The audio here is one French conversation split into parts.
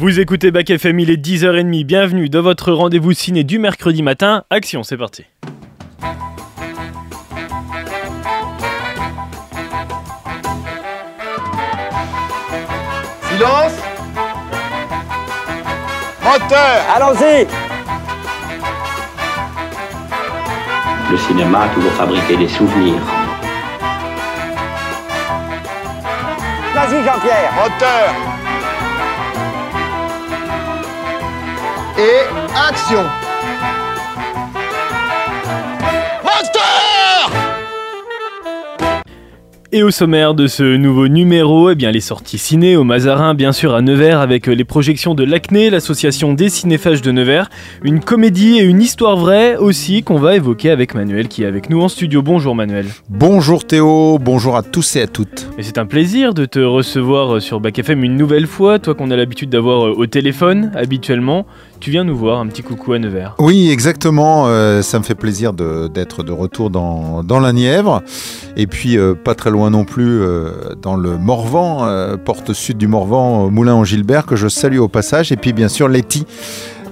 Vous écoutez Bac FM, il est 10h30. Bienvenue dans votre rendez-vous ciné du mercredi matin. Action, c'est parti. Silence Moteur Allons-y Le cinéma a toujours fabriqué des souvenirs. Vas-y Jean-Pierre Moteur Et action Moteur Et au sommaire de ce nouveau numéro, eh bien les sorties ciné au Mazarin, bien sûr à Nevers, avec les projections de l'ACNE, l'association des cinéphages de Nevers, une comédie et une histoire vraie aussi qu'on va évoquer avec Manuel qui est avec nous en studio. Bonjour Manuel. Bonjour Théo, bonjour à tous et à toutes. Et c'est un plaisir de te recevoir sur Bac FM une nouvelle fois, toi qu'on a l'habitude d'avoir au téléphone habituellement. Tu viens nous voir, un petit coucou à Nevers. Oui, exactement, euh, ça me fait plaisir d'être de, retour dans, la Nièvre, et puis euh, pas très loin non plus euh, dans le Morvan, porte sud du Morvan, au Moulin en Gilbert, que je salue au passage, et puis bien sûr Letty.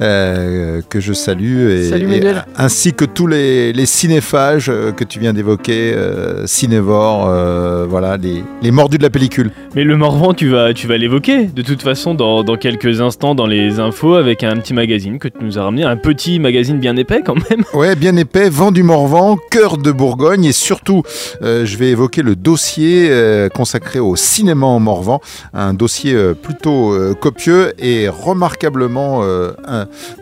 Euh, que je salue et, Salut, et- Manuel. ainsi que tous les, les cinéphages euh, que tu viens d'évoquer, euh, cinévores, euh, voilà, les, les mordus de la pellicule. Mais le Morvan, tu vas, tu vas l'évoquer de toute façon dans, dans quelques instants dans les infos avec un petit magazine que tu nous as ramené, un petit magazine bien épais quand même. Ouais, bien épais, vent du Morvan, cœur de Bourgogne et surtout, euh, je vais évoquer le dossier euh, consacré au cinéma en Morvan, un dossier euh, plutôt euh, copieux et remarquablement euh,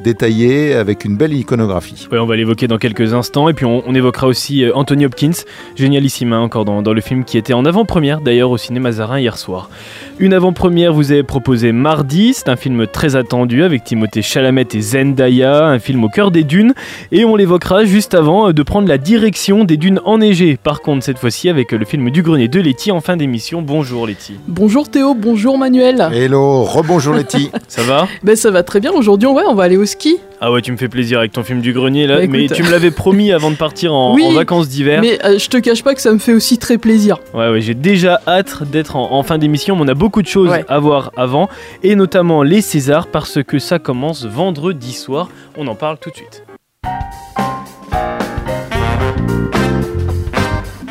détaillé avec une belle iconographie. Ouais, on va l'évoquer dans quelques instants et puis on, on évoquera aussi euh, Anthony Hopkins, génialissime hein, encore dans, dans le film qui était en avant-première d'ailleurs au cinéma Mazarin hier soir. Une avant-première vous avez proposé mardi, c'est un film très attendu avec Timothée Chalamet et Zendaya, un film au cœur des dunes et on l'évoquera juste avant euh, de prendre la direction des dunes enneigées. Par contre cette fois-ci avec euh, le film du grenier de Letty en fin d'émission. Bonjour Letty. Bonjour Théo, bonjour Manuel. Hello, rebonjour Letty. Ça va? Ben ça va très bien. Aujourd'hui, ouais, on va aller au ski. Ah ouais, tu me fais plaisir avec ton film du grenier là, Bah, mais tu me l'avais promis avant de partir en, Oui, en vacances d'hiver. Mais euh, je te cache pas que ça me fait aussi très plaisir. Ouais, ouais, j'ai déjà hâte d'être en, en fin d'émission, mais on a beaucoup de choses Ouais. à voir avant, et notamment les Césars, parce que ça commence vendredi soir. On en parle tout de suite.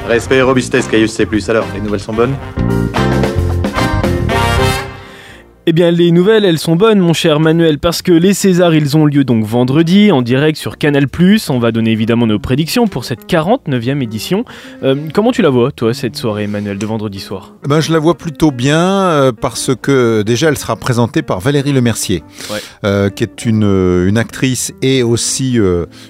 Respect et robustesse, Caius C+. Alors, les nouvelles sont bonnes? Eh bien, les nouvelles, elles sont bonnes, mon cher Manuel, parce que les Césars, ils ont lieu donc vendredi, en direct sur Canal+. On va donner évidemment nos prédictions pour cette 49e édition. Euh, comment tu la vois, toi, cette soirée, Manuel, de vendredi soir? Ben, je la vois plutôt bien euh, parce que déjà elle sera présentée par Valérie Lemercier, Ouais. euh, qui est une, une actrice et aussi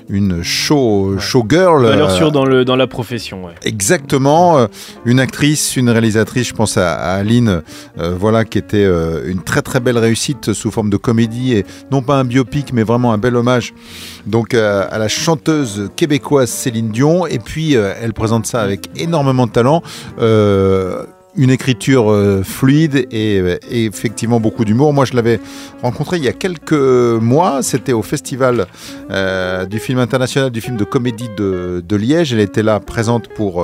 une show, showgirl. Valeur sûre dans, le, dans la profession, ouais. Exactement, une actrice, une réalisatrice, je pense à, à Aline, voilà, qui était une très très belle réussite sous forme de comédie et non pas un biopic, mais vraiment un bel hommage. Donc euh, à la chanteuse québécoise Céline Dion, et puis euh, elle présente ça avec énormément de talent. euh, une écriture euh, fluide et, euh, et effectivement beaucoup d'humour. Moi, je l'avais rencontrée il y a quelques mois. C'était au festival euh, du film international du film de comédie de, de Liège. Elle était là présente pour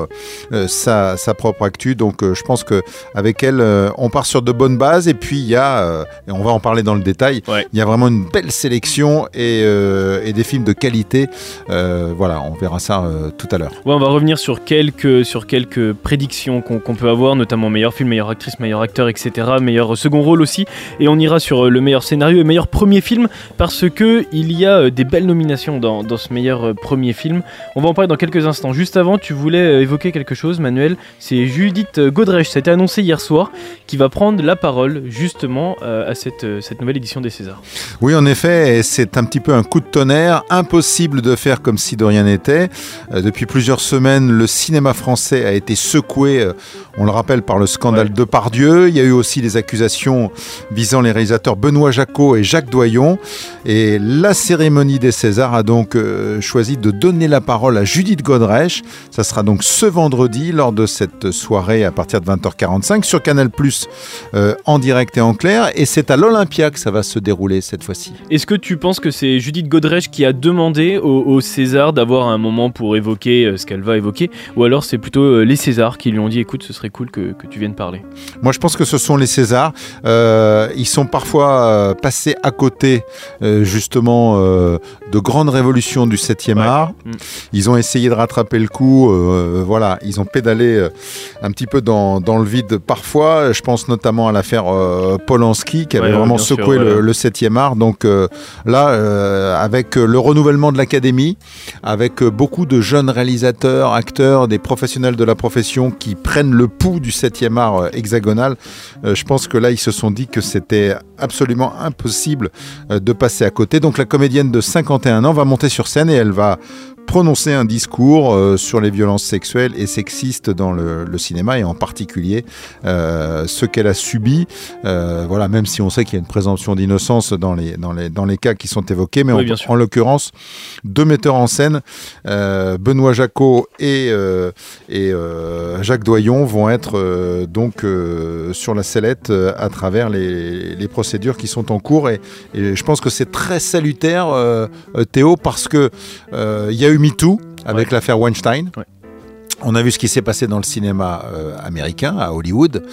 euh, sa, sa propre actu. Donc je pense que avec elle, on part sur de bonnes bases. Et puis il y a, et on va en parler dans le détail, Ouais. il y a vraiment une belle sélection et, et des films de qualité. Voilà, on verra ça tout à l'heure. Ouais, on va revenir sur quelques, sur quelques prédictions qu'on qu'on peut avoir, notamment meilleur film, meilleure actrice, meilleur acteur, etc. Meilleur second rôle aussi. Et on ira sur euh, le meilleur scénario et meilleur premier film parce que il y a euh, des belles nominations dans, ce meilleur euh, premier film. On va en parler dans quelques instants. Juste avant, tu voulais évoquer quelque chose, Manuel. C'est Judith Godrèche, ça a été annoncé hier soir, qui va prendre la parole justement à cette, cette nouvelle édition des Césars. Oui, en effet, et c'est un petit peu un coup de tonnerre. Impossible de faire comme si de rien n'était. Depuis plusieurs semaines, le cinéma français a été secoué, on le rappelle, par le scandale Ouais. de Pardieu. Il y a eu aussi des accusations visant les réalisateurs Benoît Jacot et Jacques Doyon. Et la cérémonie des Césars a donc euh, choisi de donner la parole à Judith Godrèche. Ça sera donc ce vendredi lors de cette soirée à partir de 20h45 sur Canal+, euh, en direct et en clair. Et c'est à l'Olympia que ça va se dérouler cette fois-ci. Est-ce que tu penses que c'est Judith Godrèche qui a demandé au, au César d'avoir un moment pour évoquer euh, ce qu'elle va évoquer? Ou alors c'est plutôt les Césars qui lui ont dit écoute, ce serait cool que, que tu viens de parler Moi, je pense que ce sont les Césars. Euh, ils sont parfois euh, passés à côté, euh, justement, euh, de grandes révolutions du 7e Ouais. art. Mm. Ils ont essayé de rattraper le coup. voilà, ils ont pédalé un petit peu dans, dans le vide parfois. Je pense notamment à l'affaire Polanski, qui avait Ouais, vraiment sûr, secoué ouais. le, le 7e art. Donc là, avec le renouvellement de l'académie, avec beaucoup de jeunes réalisateurs, acteurs, des professionnels de la profession qui prennent le pouls du 7e art euh, hexagonal, euh, je pense que là, ils se sont dit que c'était absolument impossible euh, de passer à côté. Donc la comédienne de 51 ans va monter sur scène et elle va prononcer un discours euh, sur les violences sexuelles et sexistes dans le, le cinéma et en particulier euh, ce qu'elle a subi. Euh, voilà, même si on sait qu'il y a une présomption d'innocence dans les, dans, les, dans les cas qui sont évoqués, mais Oui, en- bien en, l'occurrence, deux metteurs en scène, Benoît Jacot et, et Jacques Doyon, vont être donc sur la sellette à travers les, les procédures qui sont en cours. Et, et je pense que c'est très salutaire, Théo, parce que il y a eu MeToo avec Ouais. l'affaire Weinstein. Ouais. On a vu ce qui s'est passé dans le cinéma euh, américain, à Hollywood.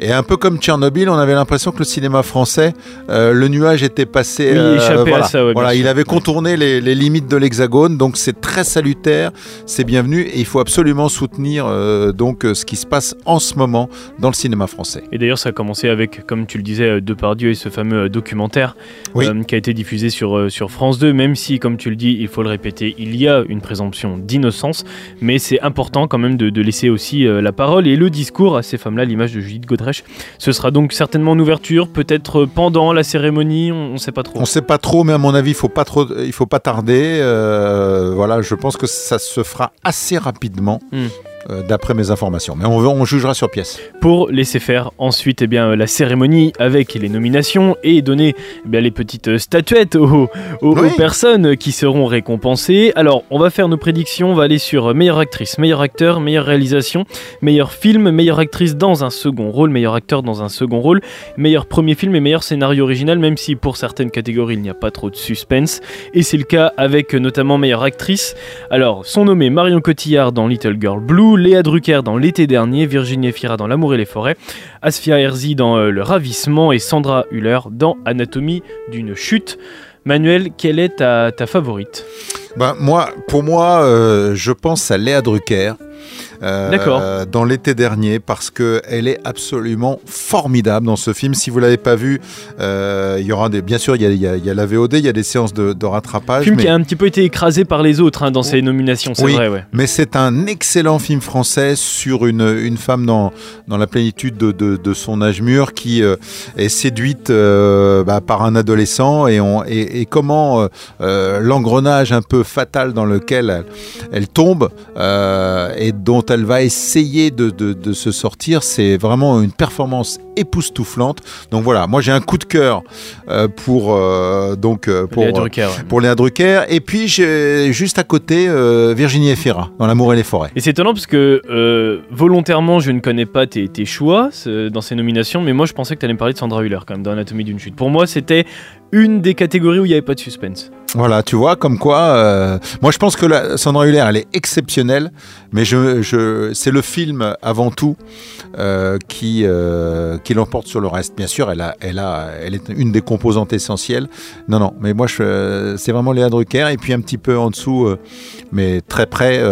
Et un peu comme Tchernobyl, on avait l'impression que le cinéma français, euh, le nuage était passé. Oui, échappé à voilà. ça, ouais, Voilà, il avait contourné les, les limites de l'hexagone, donc c'est très salutaire, c'est bienvenu, et il faut absolument soutenir euh, donc euh, ce qui se passe en ce moment dans le cinéma français. Et d'ailleurs, ça a commencé avec, comme tu le disais, euh, Depardieu et ce fameux euh, documentaire Oui. euh, qui a été diffusé sur, euh, sur France 2, même si, comme tu le dis, il faut le répéter, il y a une présomption d'innocence, mais c'est important quand même de, de laisser aussi euh, la parole et le discours à ces femmes-là, l'image de Judith Godrèche. Ce sera donc certainement en ouverture, peut-être pendant la cérémonie, on ne sait pas trop. On sait pas trop, mais à mon avis, il faut pas trop, il faut pas tarder. euh, voilà, je pense que ça se fera assez rapidement. Hmm. Euh, D'après mes informations, mais on, on jugera sur pièce. pour laisser faire ensuite eh bien, la cérémonie avec les nominations et donner eh bien, les petites euh, statuettes aux, aux- Oui. aux personnes qui seront récompensées. Alors, on va faire nos prédictions, on va aller sur euh, meilleure actrice, meilleur acteur, meilleure réalisation, meilleur film, meilleure actrice dans un second rôle, meilleur acteur dans un second rôle, meilleur premier film et meilleur scénario original, même si pour certaines catégories il n'y a pas trop de suspense. Et c'est le cas avec notamment meilleure actrice. Alors, sont nommés Marion Cotillard dans Little Girl Blue, Léa Drucker dans L'été dernier, Virginie Efira dans L'amour et les forêts, Asfia Herzi dans euh, Le ravissement et Sandra Hüller dans Anatomie d'une chute. Manuel, quelle est ta, ta favorite? Ben, moi, pour moi, euh, je pense à Léa Drucker. Euh. Dans l'été dernier, parce que elle est absolument formidable dans ce film. Si vous l'avez pas vu, euh, il y aura des. Bien sûr, il y a, il y a- il y a la VOD, il y a des séances de, de rattrapage. Film mais... qui a un petit peu été écrasé par les autres hein, dans ces nominations, c'est Oui. vrai, ouais. Mais c'est un excellent film français sur une, une femme dans, dans la plénitude de, de, de son âge mûr qui euh, est séduite bah, par un adolescent et, on, et, et comment l'engrenage un peu fatal dans lequel elle, elle tombe et dont elle va essayer de, de, de se sortir, c'est vraiment une performance époustouflante. Donc voilà, moi j'ai un coup de cœur euh, pour, euh, donc, euh, pour, Léa Drucker, ouais. pour Léa Drucker. Et puis, j'ai juste à côté Virginie Efira dans L'amour et les forêts. Et c'est étonnant parce que volontairement, je ne connais pas tes, tes choix dans ces nominations, mais moi je pensais que tu allais me parler de Sandra Hüller quand même dans Anatomie d'une chute. Pour moi, c'était une des catégories où il n'y avait pas de suspense. Voilà, tu vois, comme quoi. moi, je pense que la, Sandra Hüller, elle est exceptionnelle, mais je, je, c'est le film avant tout euh, qui, euh, qui l'emporte sur le reste. Bien sûr, elle, est une des composantes essentielles. Non, non, mais moi, c'est vraiment Léa Drucker, et puis un petit peu en dessous, euh, mais très près,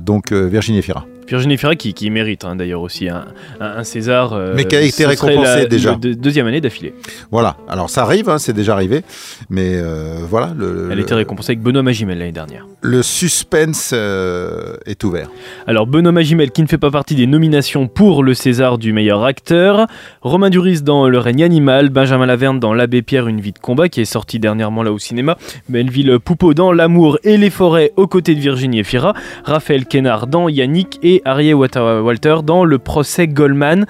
donc Virginie Efira. Virginie Efira qui, qui mérite hein, d'ailleurs aussi un, un- un César. euh, Mais qui a été récompensé la- déjà. deuxième année d'affilée. Voilà, alors ça arrive, hein, c'est déjà arrivé, mais euh, voilà. Le, Elle a été récompensée avec Benoît Magimel l'année dernière. Le suspense euh, est ouvert. Alors Benoît Magimel qui ne fait pas partie des nominations pour le César du meilleur acteur, Romain Duris dans Le règne animal, Benjamin Laverne dans L'Abbé Pierre une vie de combat qui est sorti dernièrement là au cinéma, Melville Poupeau dans L'amour et les forêts aux côtés de Virginie Efira, Raphaël Kénard dans Yannick et Arié Walter Walter dans Le procès Goldman.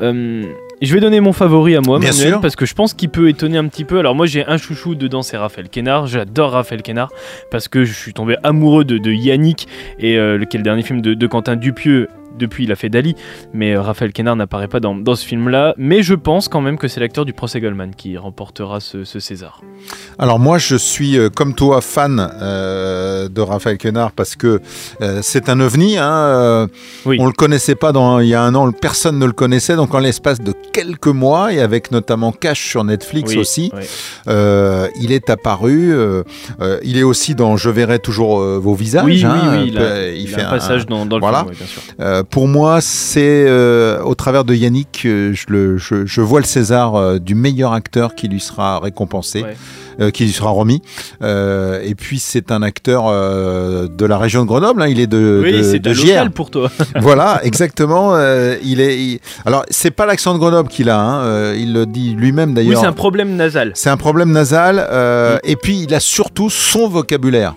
Euh, je vais donner mon favori à moi, Bien Manuel, sûr. parce que je pense qu'il peut étonner un petit peu. Alors moi j'ai un chouchou dedans, c'est Raphaël Kénard. J'adore Raphaël Kénard parce que je suis tombé amoureux de, de Yannick et euh, lequel dernier film de, de Quentin Dupieux depuis il a fait Dali, mais euh, Raphaël Quenard n'apparaît pas dans, dans ce film-là. Mais je pense quand même que c'est l'acteur du procès Goldman qui remportera ce, ce César. Alors moi, je suis euh, comme toi fan euh, de Raphaël Quenard parce que euh, c'est un ovni. Hein, Oui. On le connaissait pas dans, il y a un an, personne ne le connaissait. Donc en l'espace de quelques mois et avec notamment Cash sur Netflix Oui, aussi, il est apparu. il est aussi dans Je verrai toujours vos visages. Oui, hein, il, a, il a fait un passage dans, dans le voilà. film, bien sûr. Pour moi, c'est euh, au travers de Yannick, euh, je, le, je, je vois le César euh, du meilleur acteur qui lui sera récompensé, Ouais. qui lui sera remis. Et puis c'est un acteur de la région de Grenoble, hein, il est de, Oui, de, c'est de local pour toi. voilà, exactement. il est. il- Alors c'est pas l'accent de Grenoble qu'il a, hein, il le dit lui-même Oui, d'ailleurs. c'est un problème nasal. C'est un problème nasal, Mm. et puis il a surtout son vocabulaire.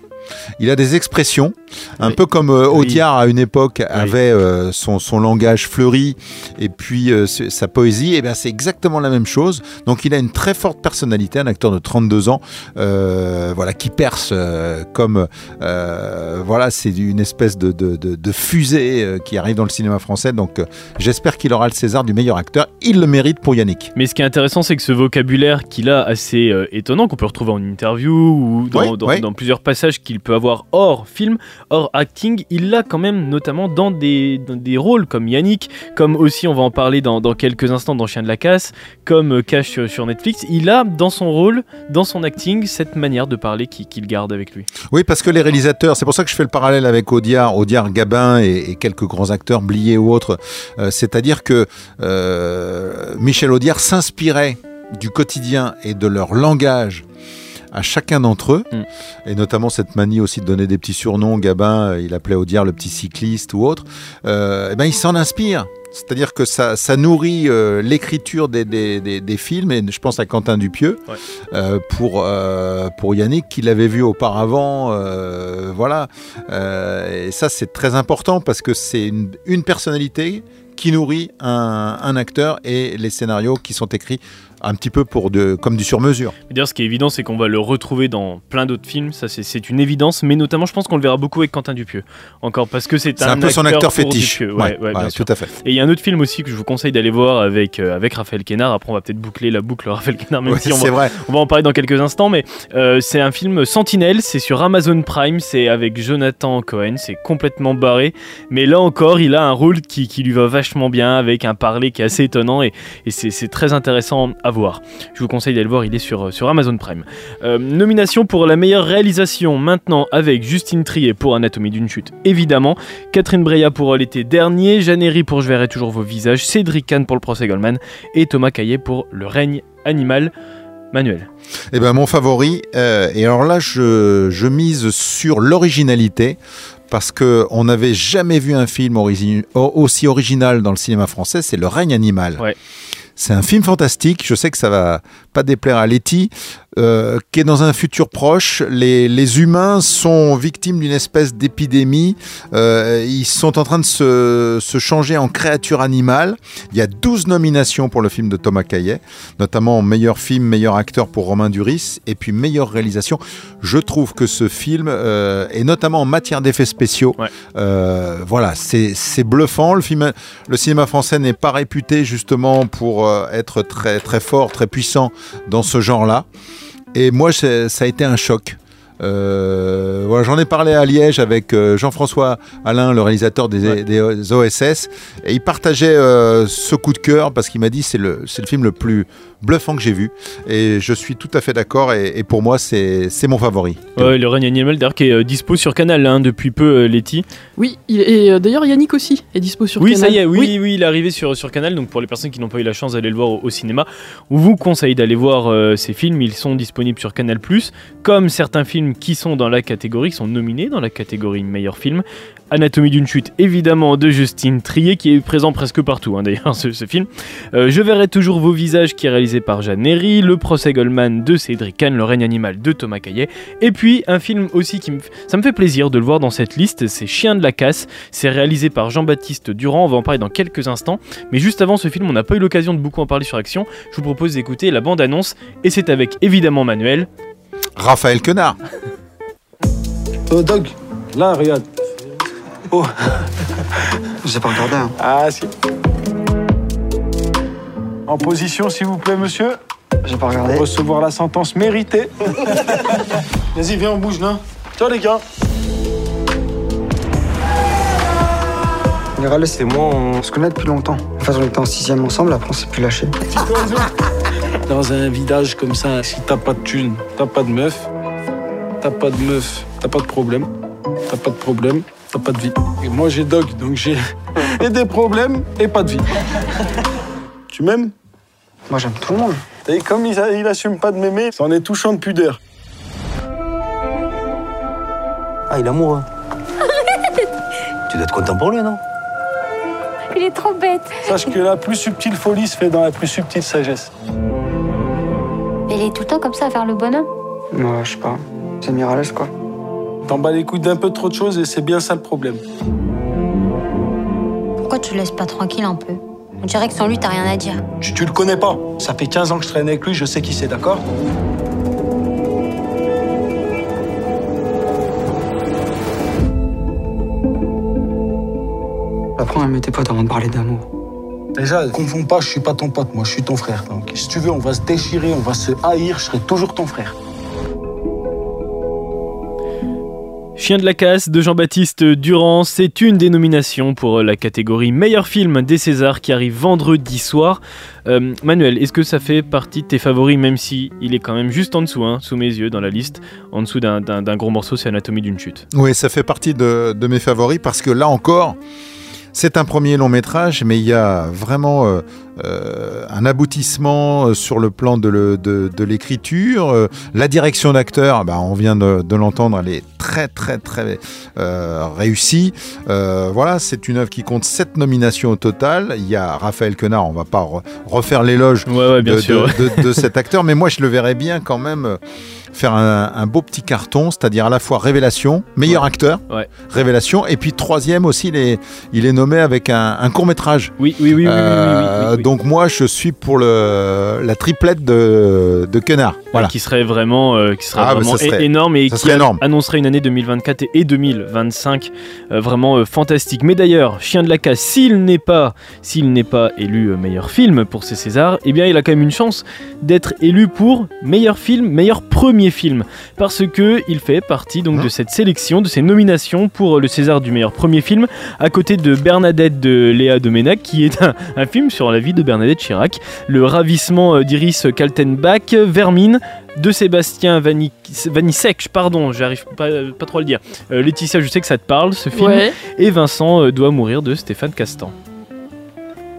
Il a des expressions, un Oui. peu comme euh. Audiard à une époque avait euh, son, son langage fleuri et puis euh, sa poésie. Et bien c'est exactement la même chose. Donc il a une très forte personnalité, un acteur de 32 ans, euh, voilà, qui perce comme voilà, c'est une espèce de, de, de- de fusée qui arrive dans le cinéma français. Donc j'espère qu'il aura le César du meilleur acteur. Il le mérite pour Yannick. Mais ce qui est intéressant, c'est que ce vocabulaire qu'il a assez étonnant, qu'on peut retrouver en interview ou dans, Oui, dans- oui. dans plusieurs passages qu'il peut avoir hors film, hors acting, il l'a quand même notamment dans des, des rôles comme Yannick, comme aussi on va en parler dans, quelques instants dans Chien de la Casse, comme euh, Cash sur, sur Netflix. Il a dans son rôle, dans son acting, cette manière de parler qui- qu'il garde avec lui. Oui, parce que les réalisateurs, c'est pour ça que je fais le parallèle avec Audiard, Audiard, Gabin et, quelques grands acteurs, Blier ou autres. Euh, C'est-à-dire que euh, Michel Audiard s'inspirait du quotidien et de leur langage à chacun d'entre eux, Mm. et notamment cette manie aussi de donner des petits surnoms. Gabin, euh, il appelait Audiard le petit cycliste ou autre. Euh, eh ben, il s'en inspire. C'est-à-dire que ça, ça nourrit euh, l'écriture des, des, des- des films, et je pense à Quentin Dupieux, Ouais. euh, pour, euh, pour Yannick, qui l'avait vu auparavant. voilà. Et ça, c'est très important parce que c'est une, une personnalité qui nourrit un, un acteur et les scénarios qui sont écrits un petit peu pour de, comme du sur-mesure. D'ailleurs, ce qui est évident, c'est qu'on va le retrouver dans plein d'autres films, ça c'est- une évidence, mais notamment, je pense qu'on le verra beaucoup avec Quentin Dupieux. Encore parce que c'est un, un peu son acteur fétiche. Dupieux. Ouais, ouais, bien ouais, sûr. tout à fait. Et il y a un autre film aussi que je vous conseille d'aller voir avec, euh, avec Raphaël Quenard. Après, on va peut-être boucler la boucle Raphaël Quenard, même si on c'est va, vrai. on va en parler dans quelques instants. Mais euh, c'est un film Sentinelle, c'est sur Amazon Prime, c'est avec Jonathan Cohen, c'est complètement barré. Mais là encore, il a un rôle qui, qui lui va vachement bien, avec un parler qui est assez étonnant et, et c'est c'est très intéressant à voir. Je vous conseille d'aller le voir, il est sur, sur Amazon Prime. Euh, nomination pour la meilleure réalisation maintenant avec Justine Trier pour Anatomie d'une chute, évidemment. Catherine Breillat pour l'été dernier, Jeanne Herry pour Je verrai toujours vos visages, Cédric Kahn pour le procès Goldman et Thomas Caillet pour Le règne animal. Manuel. Eh ben, mon favori, euh, et alors là, je, je mise sur l'originalité, parce que on n'avait jamais vu un film origi- aussi original dans le cinéma français, c'est Le règne animal. Ouais. C'est un film fantastique, je sais que ça va pas déplaire à Letty, euh, qui est dans un futur proche. Les, les humains sont victimes d'une espèce d'épidémie. Euh, ils sont en train de se, se changer en créatures animales. Il y a 12 nominations pour le film de Thomas Caillet, notamment meilleur film, meilleur acteur pour Romain Duris, et puis meilleure réalisation. Je trouve que ce film, euh, et notamment en matière d'effets spéciaux, Ouais. euh, voilà, c'est c'est bluffant. Le, film, le cinéma français n'est pas réputé justement pour euh, être très, très fort, très puissant dans ce genre-là. Et moi, ça a été un choc. Euh, voilà, J'en ai parlé à Liège avec euh, Jean-François Alain, le réalisateur des, Ouais. des OSS, et il partageait euh, ce coup de cœur parce qu'il m'a dit c'est le, c'est le film le plus bluffant que j'ai vu. Et je suis tout à fait d'accord, et, et pour moi, c'est c'est mon favori. Ouais, le règne animal d'ailleurs qui est euh, dispo sur Canal hein, depuis peu, euh, Letty. Oui, il- et euh, d'ailleurs Yannick aussi est dispo sur Oui, Canal. ça y est, oui, oui, il est arrivé sur, sur Canal. Donc pour les personnes qui n'ont pas eu la chance d'aller le voir au, au cinéma, on vous conseille d'aller voir euh, ces films. Ils sont disponibles sur Canal comme certains films qui sont dans la catégorie, qui sont nominés dans la catégorie meilleur film. Anatomie d'une chute, évidemment, de Justine Trier, qui est présent presque partout, hein, d'ailleurs, ce, film. Euh, Je verrai toujours vos visages, qui est réalisé par Jeanne Herry. Le procès Goldman de Cédric Kahn. Le règne animal de Thomas Caillet. Et puis, un film aussi qui Ça me fait plaisir de le voir dans cette liste, c'est Chien de la casse. C'est réalisé par Jean-Baptiste Durand. On va en parler dans quelques instants. Mais juste avant ce film, on n'a pas eu l'occasion de beaucoup en parler sur Action. Je vous propose d'écouter la bande-annonce. Et c'est avec évidemment Manuel. Raphaël Quenard. Oh, Doug, là, regarde. Oh, J'ai pas regardé. Hein. ah si. En position, s'il vous plaît, monsieur. J'ai pas regardé. Recevoir la sentence méritée. Vas-y, viens, on bouge là. Ciao les gars. Les Ralles, c'est moi, on se connaît depuis longtemps. En fait, on était en sixième ensemble, après on s'est plus lâché. Dans un village comme ça, si t'as pas de thune, t'as pas de meuf, t'as pas de meuf, t'as pas de problème, t'as pas de problème, t'as pas de vie. Et moi j'ai dog, donc j'ai et des problèmes et pas de vie. Tu m'aimes? Moi, j'aime tout le monde. T'as vu comme il assume pas de m'aimer, c'en est touchant de pudeur. Ah, il est amoureux. tu dois être content pour lui, non? Il est trop bête. Sache que la plus subtile folie se fait dans la plus subtile sagesse. Il est tout le temps comme ça à faire le bonhomme. Moi, je sais pas. C'est Miralles, quoi. T'en bats les couilles d'un peu trop de choses et c'est bien ça le problème. Pourquoi tu le laisses pas tranquille un peu? On dirait que sans lui, t'as rien à dire. Tu, tu le connais pas. Ça fait 15 ans que je traîne avec lui, je sais qui c'est, d'accord? Apprends à aimer tes potes avant de parler d'amour. Déjà, confonds pas, je suis pas ton pote, moi je suis ton frère. Donc si tu veux, on va se déchirer, on va se haïr, je serai toujours ton frère. Chien de la casse de Jean-Baptiste Durand, c'est une des nominations pour la catégorie meilleur film des Césars qui arrive vendredi soir. Euh, Manuel, est-ce que ça fait partie de tes favoris, même si il est quand même juste en dessous, hein, sous mes yeux, dans la liste, en dessous d'un- d'un d'un gros morceau, c'est Anatomie d'une chute? Oui, ça fait partie de, de mes favoris parce que là encore, c'est un premier long métrage, mais il y a vraiment euh, euh, un aboutissement euh, sur le plan de, l'écriture. Euh, la direction d'acteur, bah, on vient de, de l'entendre, elle est très très très réussie. Voilà, c'est une œuvre qui compte sept nominations au total. Il y a Raphaël Quenard, on va pas re- refaire l'éloge Ouais, ouais, bien de, cet acteur, mais moi je le verrais bien quand même faire un, beau petit carton, c'est-à-dire à la fois révélation, meilleur acteur, révélation, et puis troisième aussi, il est, nommé avec un, court métrage. Oui euh, oui oui. Donc moi, je suis pour la triplette de, de ah, Qui serait vraiment, euh, qui serait ah, bah, vraiment énorme et qui annoncerait une année 2024 et 2025 euh, vraiment fantastique. Mais d'ailleurs, Chien de la Casse, s'il n'est pas, s'il n'est pas élu meilleur film pour ses Césars, eh bien, il a quand même une chance d'être élu pour meilleur film, meilleur premier film, parce que il fait partie donc de cette sélection, de ces nominations pour euh, le César du meilleur premier film, à côté de Bernadette de Léa Domenac, qui est un, un film sur la vie de Bernadette Chirac, le ravissement euh, d'Iris Kaltenbach, Vermine, de Sébastien Vani- Vanissek, pardon, j'arrive pas, pas trop à le dire. Euh, Laetitia, je sais que ça te parle, ce film. Ouais. Et Vincent euh, doit mourir de Stéphane Castan.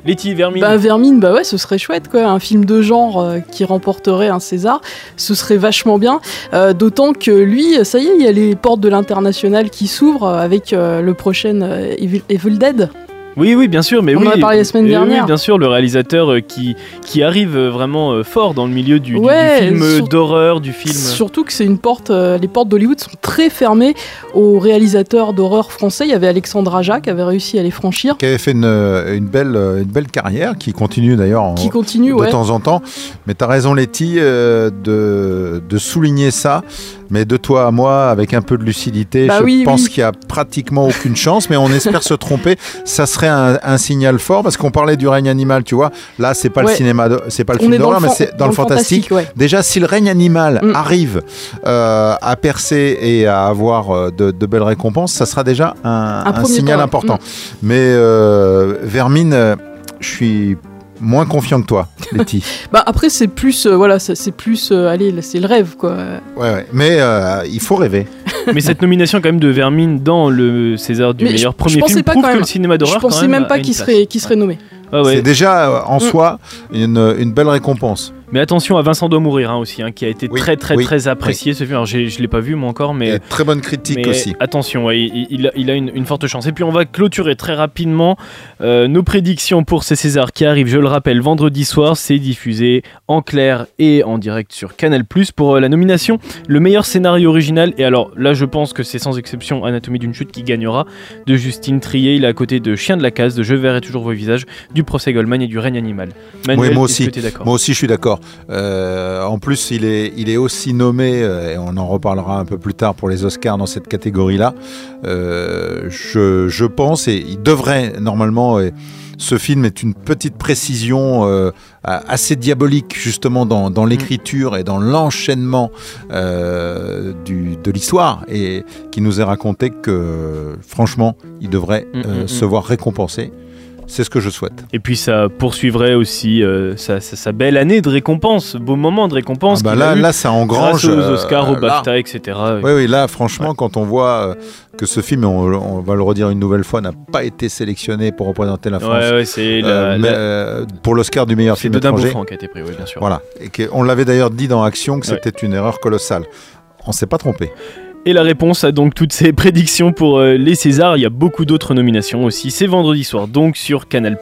Letty, Vermine. Bah Vermine, bah ouais, ce serait chouette quoi, un film de genre euh, qui remporterait un César, ce serait vachement bien. Euh, D'autant que lui, ça y est, il y a les portes de l'international qui s'ouvrent euh, avec le prochain Evil Dead. Oui, oui, bien sûr, mais On oui. en a parlé la semaine dernière. Oui, bien sûr, le réalisateur euh, qui, qui arrive euh, vraiment euh, fort dans le milieu du, du- du Ouais, film sur- d'horreur, du film. Surtout que c'est une porte, euh, les portes d'Hollywood sont très fermées aux réalisateurs d'horreur français. Il y avait Alexandre Aja qui avait réussi à les franchir, Qui avait fait une, une, belle, une belle carrière, qui continue d'ailleurs qui continue, de ouais. temps en temps. Mais tu as raison, Letty, euh, de, de souligner ça. Mais de toi à moi, avec un peu de lucidité, Bah je oui, pense oui. qu'il n'y a pratiquement aucune chance, mais on espère se tromper. Ça serait un, un signal fort parce qu'on parlait du règne animal, tu vois. Là, c'est pas le cinéma, c'est pas le On film d'horreur, mais c'est dans, le fantastique. ouais. Déjà, si le règne animal Mm. arrive euh, à percer et à avoir euh, de, de belles récompenses, ça sera déjà un, signal important. Mais euh, Vermine, je suis moins confiant que toi, Letty. Bah après c'est plus, euh, voilà, c'est plus, euh, allez, c'est le rêve quoi. ouais, ouais. Mais euh, il faut rêver. Mais cette nomination quand même de Vermine dans le César du Mais je- meilleur je premier pensais film pas prouve quand que même. le cinéma Je d'horreur quand pensais même a pas une qu'il place. serait, qu'il serait nommé. Ah ouais. C'est déjà euh, en Mm. soi une, une belle récompense. Mais attention à Vincent doit mourir hein, aussi, hein, qui a été Oui, très très oui, très apprécié ce film. Alors je l'ai pas vu moi encore, mais Et très bonne critique Mais aussi. attention, ouais, il, il a, il a une, une forte chance. Et puis on va clôturer très rapidement euh, nos prédictions pour ces Césars qui arrivent, je le rappelle, vendredi soir. C'est diffusé en clair et en direct sur Canal pour euh, la nomination le meilleur scénario original. Et alors là, je pense que c'est sans exception Anatomie d'une chute qui gagnera de Justine Trier. Il est à côté de Chien de la case, de Je verrai toujours vos visages, du procès Goldman et du règne animal. Manuel, Oui, moi aussi. Moi aussi, je suis d'accord. Euh, en plus, il est, il est aussi nommé, euh, et on en reparlera un peu plus tard pour les Oscars dans cette catégorie-là. Euh, je, je pense, et il devrait normalement. et ce film est une petite précision euh, assez diabolique justement dans, dans l'écriture et dans l'enchaînement euh, de l'histoire et qui nous est raconté que franchement il devrait Mm, euh, mm, se mm. voir récompensé. C'est ce que je souhaite. Et puis ça poursuivrait aussi euh, sa, sa- sa belle année de récompense, beau moment de récompense. Ah bah là, ça engrange. grâce aux euh, Oscars, aux là. BAFTA, etc. Oui, oui, là, franchement, quand on voit euh, que ce film, on, on va le redire une nouvelle fois, n'a pas été sélectionné pour représenter la France Ouais, ouais, c'est euh, la- euh, pour l'Oscar du meilleur C'est film étranger. Bouffant qui a été pris, oui, bien sûr. Voilà. Et on l'avait d'ailleurs dit dans Action que c'était une erreur colossale. On s'est pas trompé. Et la réponse à donc toutes ces prédictions pour euh, les Césars, il y a beaucoup d'autres nominations aussi. C'est vendredi soir, donc sur Canal+.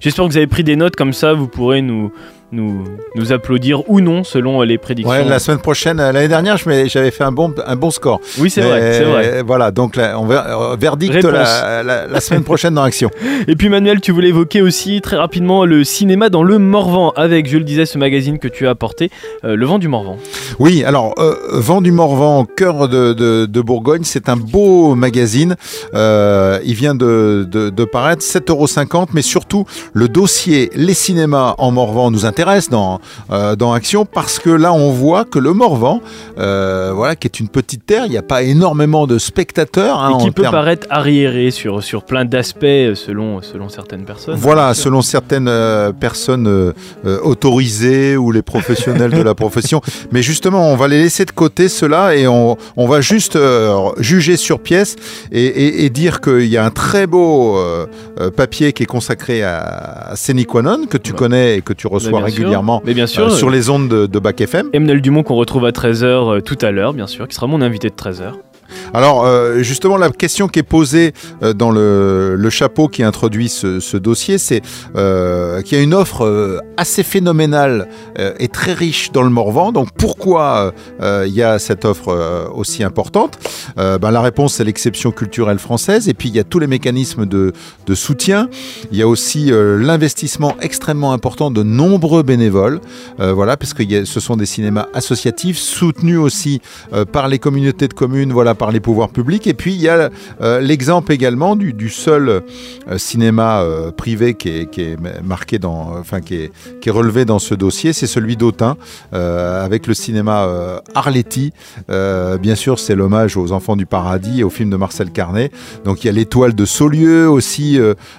J'espère que vous avez pris des notes, comme ça vous pourrez nous, nous, nous applaudir ou non selon euh, les prédictions. Ouais, la semaine prochaine, euh, l'année dernière, j'avais fait un bon, un bon score. Oui, c'est vrai, c'est vrai. Voilà, donc là, on ver- euh, verdict la, la- la semaine prochaine dans Action. Et puis Manuel, tu voulais évoquer aussi très rapidement le cinéma dans le Morvan, avec, je le disais, ce magazine que tu as apporté, euh, Le Vent du Morvan. Oui, alors euh, Vent du Morvan, cœur de, de- de Bourgogne, c'est un beau magazine. Euh, il vient de, de- de paraître 7,50€, mais surtout le dossier Les cinémas en Morvan nous intéresse dans, euh, dans Action parce que là on voit que le Morvan, euh, voilà, qui est une petite terre, il n'y a pas énormément de spectateurs. hein, et qui peut paraître arriéré sur, sur plein d'aspects euh, selon, selon certaines personnes. Voilà, selon certaines euh, personnes autorisées ou les professionnels de la profession. Mais justement, on va les laisser de côté, ceux-là, et on, on va juste juger sur pièce et, et- et dire qu'il y a un très beau papier qui est consacré à, à Séniquanon, que tu connais et que tu reçois Bah. Régulièrement Mais bien sûr, euh, sur euh, les ondes de, de Bac FM. Emmanuel Dumont qu'on retrouve à 13h tout à l'heure, bien sûr, qui sera mon invité de 13h. Alors, euh, justement, la question qui est posée euh, dans le, chapeau qui introduit ce, dossier, c'est euh, qu'il y a une offre assez phénoménale et très riche dans le Morvan. Donc, pourquoi il y a cette offre aussi importante? Ben, La réponse, c'est l'exception culturelle française. Et puis, il y a tous les mécanismes de, soutien. Il y a aussi l'investissement extrêmement important de nombreux bénévoles. Voilà, parce que ce sont des cinémas associatifs, soutenus aussi par les communautés de communes, voilà, par les pouvoirs publics. Et puis il y a euh, l'exemple également du, seul euh, cinéma euh, privé qui est, qui est marqué dans, enfin qui est, qui est relevé dans ce dossier, c'est celui d'Autun, avec le cinéma Arletty. Bien sûr, c'est l'hommage aux Enfants du Paradis et au film de Marcel Carnet. Donc il y a l'étoile de Saulieu aussi.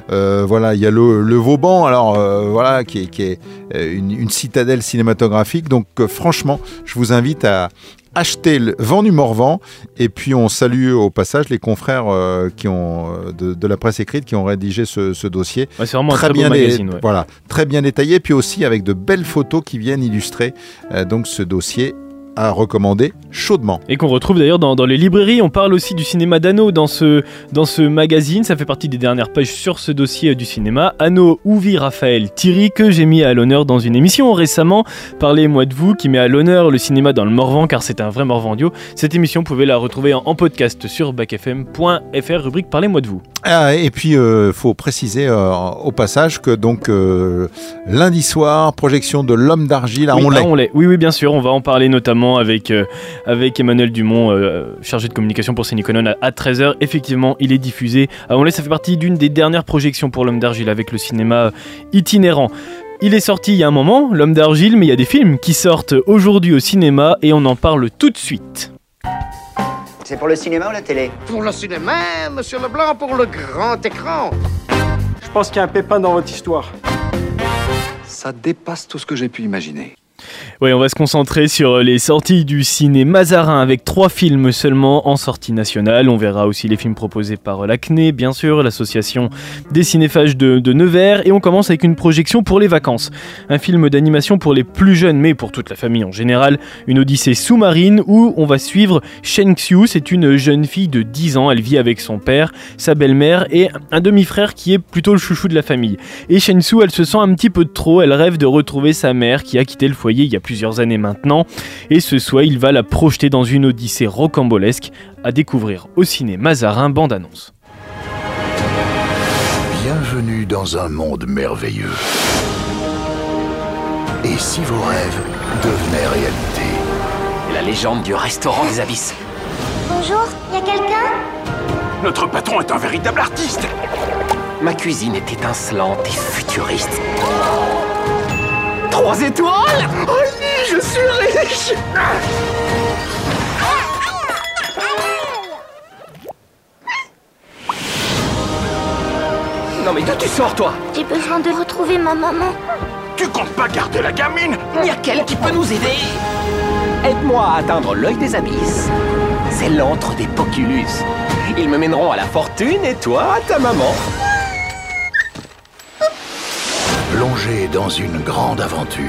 voilà, il y a le, le Vauban, alors voilà, qui est, qui est une, citadelle cinématographique. Donc franchement, je vous invite à acheter le vent du Morvan. Et puis on salue au passage les confrères euh, qui ont euh, de, de la presse écrite qui ont rédigé ce, ce dossier. Ouais, c'est vraiment un très bien dé- magazine, ouais. voilà. Très bien détaillé. Puis aussi avec de belles photos qui viennent illustrer euh, donc ce dossier à recommander chaudement Et qu'on retrouve d'ailleurs dans, dans les librairies. On parle aussi du cinéma d'Anneau dans ce, dans ce magazine. Ça fait partie des dernières pages sur ce dossier euh, du cinéma. Anneau Ouvi Raphaël Thierry, que j'ai mis à l'honneur dans une émission récemment. Parlez-moi de vous, qui met à l'honneur le cinéma dans le Morvan, car c'est un vrai Morvandio. Cette émission, vous pouvez la retrouver en, en podcast sur bacfm.fr, rubrique Parlez-moi de vous. Ah, et puis il faut préciser euh, au passage que donc euh, lundi soir projection de l'homme d'argile à oui, Onlay. Oui, oui, bien sûr. On va en parler notamment avec, euh, avec Emmanuel Dumont, euh, chargé de communication pour Séniconon à, à 13h. Effectivement, il est diffusé à Onlay. Ça fait partie d'une des dernières projections pour l'homme d'argile avec le cinéma itinérant. Il est sorti il y a un moment, l'homme d'argile, mais il y a des films qui sortent aujourd'hui au cinéma et on en parle tout de suite. C'est pour le cinéma ou la télé? Pour le cinéma, monsieur Leblanc, pour le grand écran. Je pense qu'il y a un pépin dans votre histoire. Ça dépasse tout ce que j'ai pu imaginer. Oui, on va se concentrer sur les sorties du ciné Mazarin avec trois films seulement en sortie nationale. On verra aussi les films proposés par l'ACNE, bien sûr, l'association des cinéphages de, Nevers. Et on commence avec une projection pour les vacances. Un film d'animation pour les plus jeunes, mais pour toute la famille en général. Une odyssée sous-marine où on va suivre Shen Xiu. C'est une jeune fille de 10 ans. Elle vit avec son père, sa belle-mère et un demi-frère qui est plutôt le chouchou de la famille. Et Shen Xiu, elle se sent un petit peu trop. Elle rêve de retrouver sa mère qui a quitté le foyer il y a plusieurs années maintenant. Et ce soir, il va la projeter dans une odyssée rocambolesque à découvrir au ciné Mazarin bande-annonce. Bienvenue dans un monde merveilleux. Et si vos rêves devenaient réalité? La légende du restaurant des abysses. Bonjour, y a quelqu'un? Notre patron est un véritable artiste Ma cuisine est étincelante et futuriste. Trois étoiles Oh oui, je suis riche Non mais d'où tu sors toi J'ai besoin de retrouver ma maman. Tu comptes pas garder la gamine Il y a qu'elle qui peut nous aider Aide-moi à atteindre l'œil des abysses. C'est l'antre des Poculus. Ils me mèneront à la fortune et toi à ta maman. Plongé dans une grande aventure.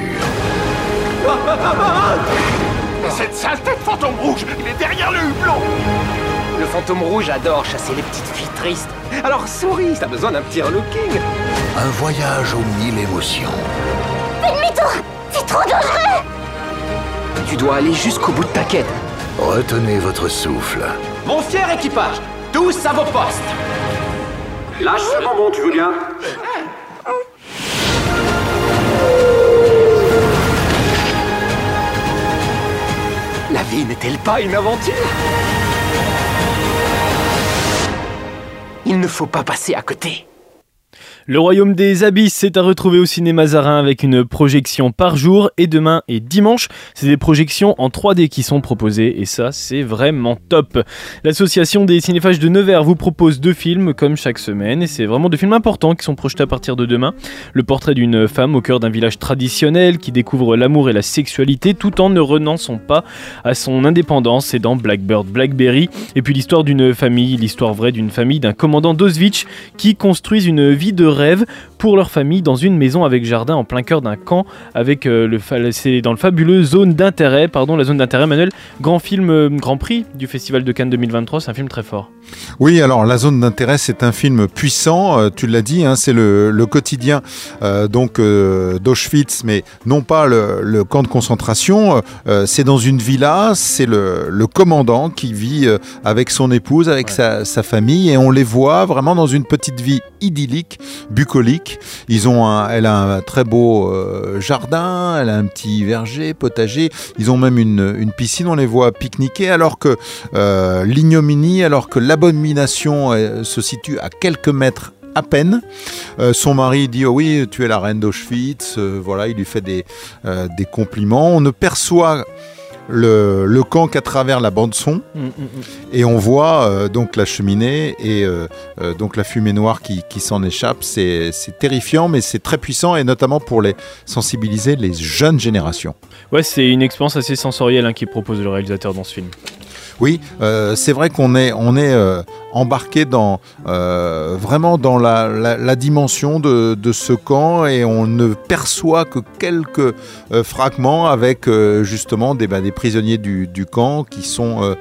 Cette saleté de fantôme rouge, il est derrière le hublot Le fantôme rouge adore chasser les petites filles tristes. Alors souris, t'as besoin d'un petit relooking. Un voyage aux mille émotions. Fais demi-tour C'est trop dangereux Tu dois aller jusqu'au bout de ta quête. Retenez votre souffle. Mon fier équipage, tous à vos postes Lâche ce bonbon, tu veux bien? Vie n'est-elle pas une aventure? Il ne faut pas passer à côté. Le Royaume des Abysses est à retrouver au cinéma Zarin avec une projection par jour et demain et dimanche. C'est des projections en 3D qui sont proposées et ça c'est vraiment top. L'association des cinéphages de Nevers vous propose deux films comme chaque semaine et c'est vraiment deux films importants qui sont projetés à partir de demain. Le portrait d'une femme au cœur d'un village traditionnel qui découvre l'amour et la sexualité tout en ne renonçant pas à son indépendance, c'est dans Blackbird Blackberry. Et puis l'histoire d'une famille, l'histoire vraie d'une famille d'un commandant d'Auschwitz qui construisent une vie de rêve pour leur famille dans une maison avec jardin en plein cœur d'un camp avec euh, le c'est dans le fabuleux zone d'intérêt pardon la zone d'intérêt Manuel grand film euh, grand prix du festival de Cannes 2023 c'est un film très fort Oui, alors La zone d'intérêt, c'est un film puissant, euh, tu l'as dit, hein, c'est le, le quotidien donc d'Auschwitz, mais non pas le, le camp de concentration. c'est dans une villa, c'est le, le commandant qui vit avec son épouse, avec sa, sa famille, et on les voit vraiment dans une petite vie idyllique, bucolique. Ils ont elle a un très beau euh, jardin, elle a un petit verger, potager. Ils ont même une, piscine. On les voit pique-niquer, alors que euh, l'ignominie, alors que l'abomination euh, se situe à quelques mètres à peine. Son mari dit oh oui, tu es la reine d'Auschwitz. Voilà, il lui fait des, des compliments. On ne perçoit le, le camp qu'à travers la bande son et on voit euh, donc la cheminée et euh, euh, donc la fumée noire qui, qui s'en échappe. C'est c'est terrifiant, mais c'est très puissant et notamment pour les sensibiliser les jeunes générations. ouais c'est une expérience assez sensorielle hein, qui propose le réalisateur dans ce film Oui, euh, c'est vrai qu'on est, on est euh, embarqué dans euh, vraiment dans la, dimension de, ce camp et on ne perçoit que quelques euh, fragments avec euh, justement des, bah, prisonniers du, camp qui sont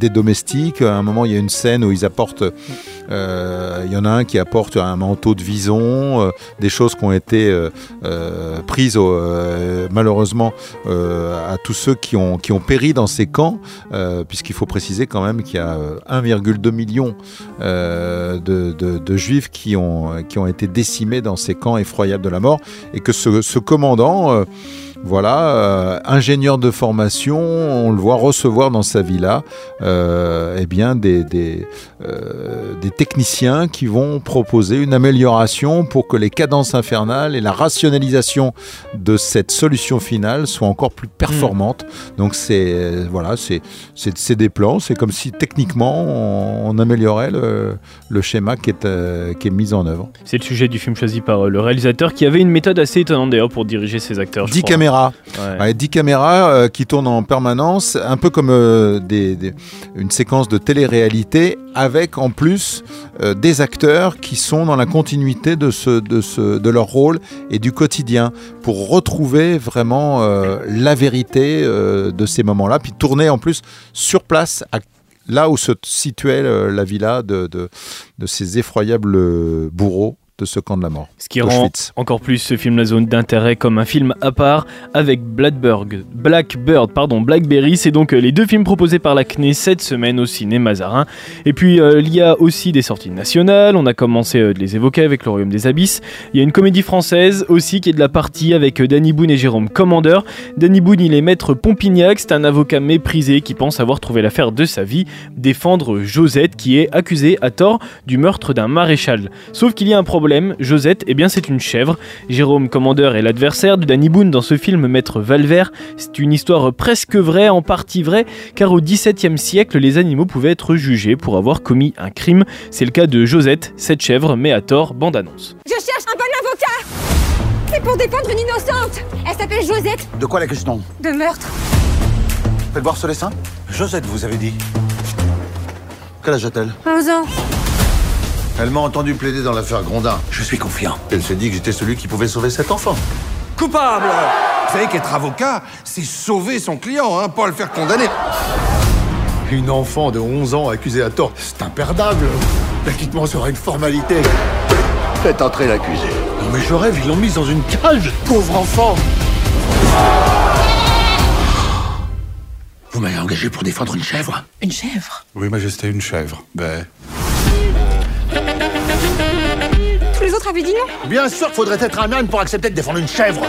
des domestiques. À un moment, il y a une scène où ils apportent, il y en a un qui apporte un manteau de vison, des choses qui ont été prises malheureusement à tous ceux qui ont, qui ont péri dans ces camps, puisqu'il faut préciser quand même qu'il y a euh, 1,2 million euh, de, juifs qui ont, été décimés dans ces camps effroyables de la mort, et que ce, ce commandant, euh, voilà, euh, ingénieur de formation, on le voit recevoir dans sa villa euh, eh bien des, des, euh, des techniciens qui vont proposer une amélioration pour que les cadences infernales et la rationalisation de cette solution finale soient encore plus performantes. Donc c'est euh, voilà, c'est des plans, c'est comme si techniquement on, on améliorait le, le schéma qui est, qui est mis en œuvre. c'est le sujet du film choisi par le réalisateur qui avait une méthode assez étonnante d'ailleurs pour diriger ses acteurs 10 crois. Caméras. Ouais. Ouais, 10 caméras euh, qui tournent en permanence, un peu comme euh, des, des- une séquence de télé-réalité, avec en plus euh, des acteurs qui sont dans la continuité de, ce, de, ce, de leur rôle et du quotidien, pour retrouver vraiment la vérité de ces moments-là, puis tourner en plus sur place à là où se situait la villa de, de, de ces effroyables bourreaux de ce camp de la mort. Ce qui rend encore plus ce film La Zone d'intérêt comme un film à part avec Blackbird, Blackbird pardon, Blackberry. C'est donc euh, les deux films proposés par la CNE cette semaine au ciné Mazarin. Et puis euh, il y a aussi des sorties nationales. On a commencé euh, de les évoquer avec Le Royaume des Abysses. Il y a une comédie française aussi qui est de la partie avec euh, Danny Boone et Jérôme Commander. Danny Boone, il est maître Pompignac. C'est un avocat méprisé qui pense avoir trouvé l'affaire de sa vie, défendre Josette qui est accusée à tort du meurtre d'un maréchal. Sauf qu'il y a un problème, Josette, eh bien c'est une chèvre. Jérôme Commander est l'adversaire de Danny Boone dans ce film Maître Valvert. C'est une histoire presque vraie, en partie vraie, car au XVIIe siècle, les animaux pouvaient être jugés pour avoir commis un crime. C'est le cas de Josette, cette chèvre, mais à tort, bande-annonce. Je cherche un bon avocat C'est pour défendre une innocente Elle s'appelle Josette, De quoi la question de meurtre. Faites voir ce dessin Josette, vous avez dit. Quel âge a-t-elle? 11 ans. Elle m'a entendu plaider dans l'affaire Grondin. Je suis confiant. Elle s'est dit que j'étais celui qui pouvait sauver cet enfant. Coupable Vous savez qu'être avocat, c'est sauver son client, hein, pas le faire condamner. Une enfant de 11 ans accusée à tort, c'est imperdable. L'acquittement sera une formalité. Faites entrer l'accusé. Non mais je rêve, ils l'ont mise dans une cage, pauvre enfant Vous m'avez engagé pour défendre une chèvre? Une chèvre? Oui, majesté, une chèvre. Ben... Tous les autres avaient dit non Bien sûr qu'il faudrait être un âne pour accepter de défendre une chèvre.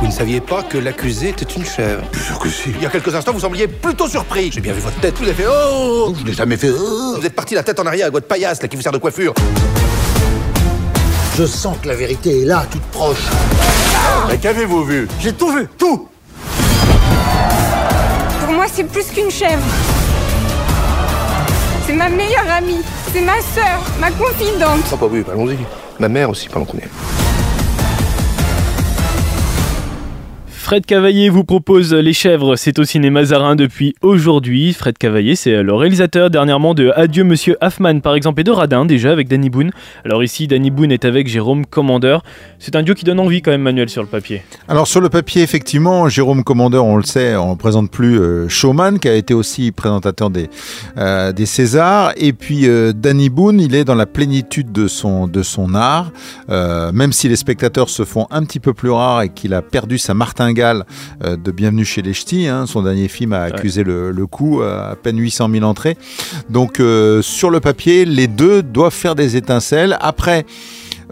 Vous ne saviez pas que l'accusé était une chèvre? Bien sûr que si. Il y a quelques instants, vous sembliez plutôt surpris. J'ai bien vu votre tête, vous avez fait Oh Je n'ai jamais fait. euh. Vous êtes parti la tête en arrière avec votre paillasse, là, qui vous sert de coiffure. Je sens que la vérité est là, toute proche. Mais qu'avez-vous vu? J'ai tout vu, tout Pour moi, c'est plus qu'une chèvre. C'est ma meilleure amie. C'est ma sœur, ma confidente. Ah bah oui, allons-y. Ma mère aussi, pendant qu'on est. Fred Cavaillé vous propose Les Chèvres, c'est au cinéma Mazarin depuis aujourd'hui. Fred Cavaillé, c'est le réalisateur dernièrement de Adieu Monsieur Hoffman par exemple et de Radin déjà avec Danny Boone. Alors ici, Danny Boone est avec Jérôme Commander. C'est un duo qui donne envie quand même, Manuel, sur le papier. Alors sur le papier, effectivement, Jérôme Commandeur, on le sait, on ne présente plus euh, Showman, qui a été aussi présentateur des, euh, Césars. Et puis euh, Danny Boone, il est dans la plénitude de son, de son art, Euh, même si les spectateurs se font un petit peu plus rares et qu'il a perdu sa martingale euh, de Bienvenue chez les Ch'tis. hein. son dernier film a accusé le, le coup, euh, à peine 800 000 entrées. Donc euh, sur le papier, les deux doivent faire des étincelles. Après...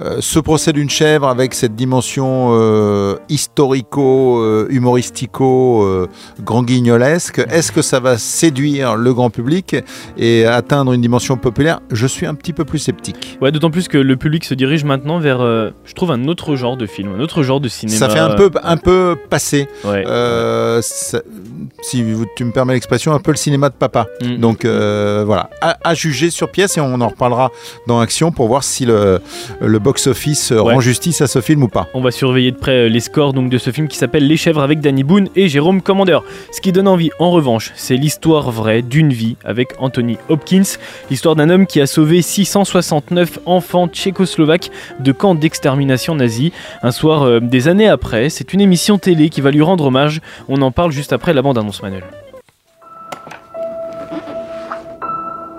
Euh, ce procès d'une chèvre avec cette dimension euh, historico, euh, euh, grand guignolesque, est-ce que ça va séduire le grand public et atteindre une dimension populaire? Je suis un petit peu plus sceptique. Ouais, d'autant plus que le public se dirige maintenant vers, euh, je trouve, un autre genre de film, un autre genre de cinéma. Ça fait un peu, un peu passé. Ouais. Euh, ça- si tu me permets l'expression, un peu le cinéma de papa. Mm. Donc euh, voilà, à, à juger sur pièce et on en reparlera dans Action pour voir si le, le box-office euh, rend justice à ce film ou pas. On va surveiller de près euh, les scores donc de ce film qui s'appelle Les Chèvres avec Danny Boone et Jérôme Commander. Ce qui donne envie, en revanche, c'est l'histoire vraie d'une vie avec Anthony Hopkins, l'histoire d'un homme qui a sauvé 669 enfants tchécoslovaques de camps d'extermination nazis. Un soir euh, des années après, c'est une émission télé qui va lui rendre hommage. On en parle juste après la bande-annonce Manuel.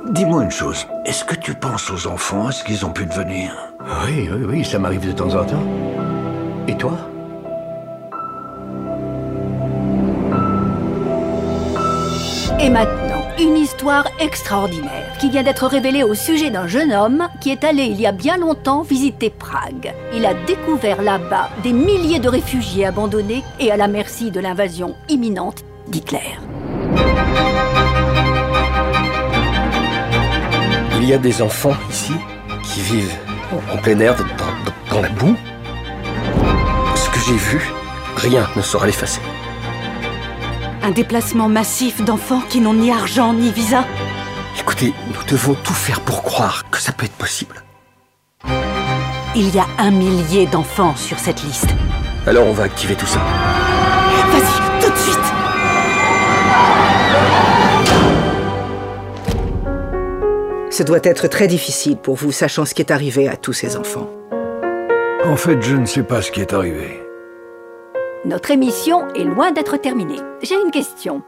Dis-moi une chose. Est-ce que tu penses aux enfants, à ce qu'ils ont pu devenir? Oui, oui, oui, ça m'arrive de temps en temps. Et toi? Et maintenant, une histoire extraordinaire qui vient d'être révélée au sujet d'un jeune homme qui est allé il y a bien longtemps visiter Prague. Il a découvert là-bas des milliers de réfugiés abandonnés et à la merci de l'invasion imminente d'Hitler. Il y a des enfants ici qui vivent en- plein air, dans la boue. Ce que j'ai vu, rien ne saura l'effacer. Un déplacement massif d'enfants qui n'ont ni argent ni visa. Écoutez, nous devons tout faire pour croire que ça peut être possible. Il y a un millier d'enfants sur cette liste. Alors on va activer tout ça. Ce doit être très difficile pour vous, sachant ce qui est arrivé à tous ces enfants. En fait, je ne sais pas ce qui est arrivé. Notre émission est loin d'être terminée. J'ai une question.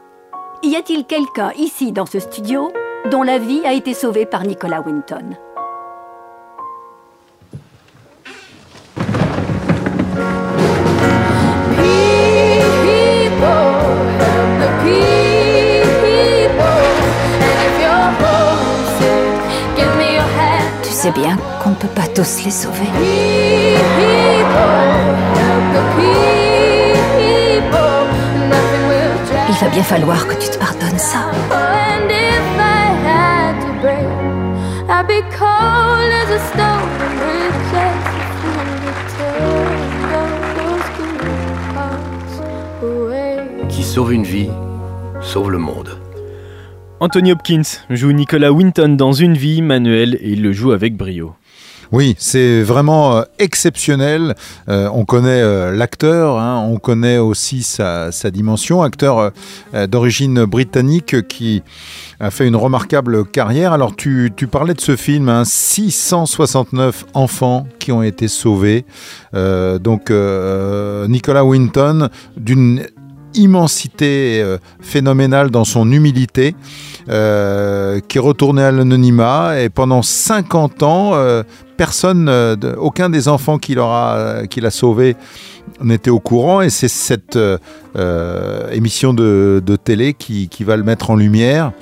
Y a-t-il quelqu'un ici dans ce studio dont la vie a été sauvée par Nicolas Winton? Tous les sauver. Il va bien falloir que tu te pardonnes ça. Qui sauve une vie, sauve le monde. Anthony Hopkins joue Nicolas Winton dans Une vie, Manuel, et il le joue avec brio. Oui, c'est vraiment euh, exceptionnel. Euh, on connaît euh, l'acteur, hein, on connaît aussi sa, dimension. Acteur d'origine britannique qui a fait une remarquable carrière. Alors tu, parlais de ce film, hein, 669 enfants qui ont été sauvés. Donc Nicolas Winton, d'une immensité euh, phénoménale dans son humilité, euh, qui est retourné à l'anonymat. Et pendant 50 ans, euh, personne, aucun des enfants qu'il a sauvés n'était au courant. Et c'est cette émission de, télé qui va le mettre en lumière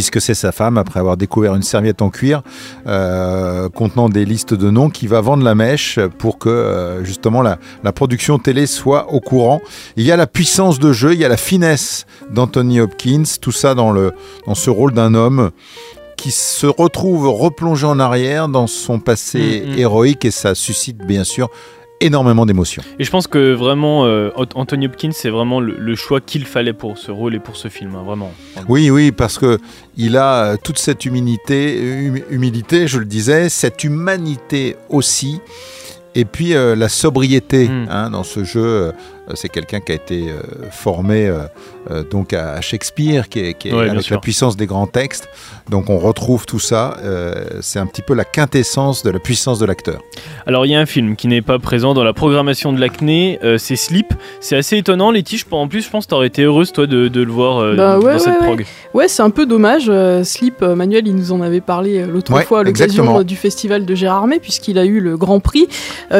puisque c'est sa femme, après avoir découvert une serviette en cuir euh, contenant des listes de noms, qui va vendre la mèche pour que euh, justement la, la production télé soit au courant. Il y a la puissance de jeu, il y a la finesse d'Anthony Hopkins, tout ça dans, le, dans ce rôle d'un homme qui se retrouve replongé en arrière dans son passé Mm, mm. héroïque et ça suscite bien sûr énormément d'émotions. Et je pense que vraiment, euh, Ant- Anthony Hopkins, c'est vraiment le, le choix qu'il fallait pour ce rôle et pour ce film, hein, vraiment. Oui, oui, parce que il a euh, toute cette humilité, hum- humilité, je le disais, cette humanité aussi, et puis euh, la sobriété Mm. hein, dans ce jeu. Euh, c'est quelqu'un qui a été euh, formé euh, donc à Shakespeare, qui est, qui est Ouais, bien avec la puissance des grands textes. Donc on retrouve tout ça. c'est un petit peu la quintessence de la puissance de l'acteur. Alors il y a un film qui n'est pas présent dans la programmation de l'ACNE, euh, c'est Sleep. C'est assez étonnant, Letty, je pense- en plus je pense que t'aurais été heureuse toi de, de le voir Bah ouais, dans cette ouais, prog. ouais. Ouais, c'est un peu dommage. Sleep, Manuel, il nous en avait parlé l'autre Ouais, fois à l'occasion du festival de Gérardmer, puisqu'il a eu le Grand Prix.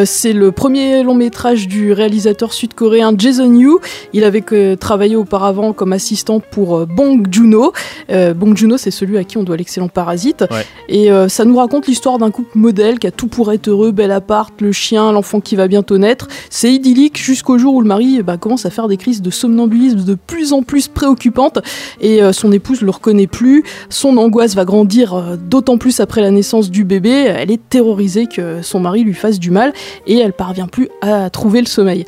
C'est le premier long métrage du réalisateur sud-coréen Jason Yu. Il avait que- travaillé auparavant comme assistant pour euh, Bong Joon-ho. Euh, Bong Joon-ho, c'est celui à qui on doit l'excellent Parasite. Ouais. Et euh, ça nous raconte l'histoire d'un couple modèle qui a tout pour être heureux, bel appart, le chien, l'enfant qui va bientôt naître. C'est idyllique jusqu'au jour où le mari eh ben, commence à faire des crises de somnambulisme de plus en plus préoccupantes et euh, son épouse le reconnaît plus. Son angoisse va grandir d'autant plus après la naissance du bébé. Elle est terrorisée que son mari lui fasse du mal et elle parvient plus à trouver le sommeil.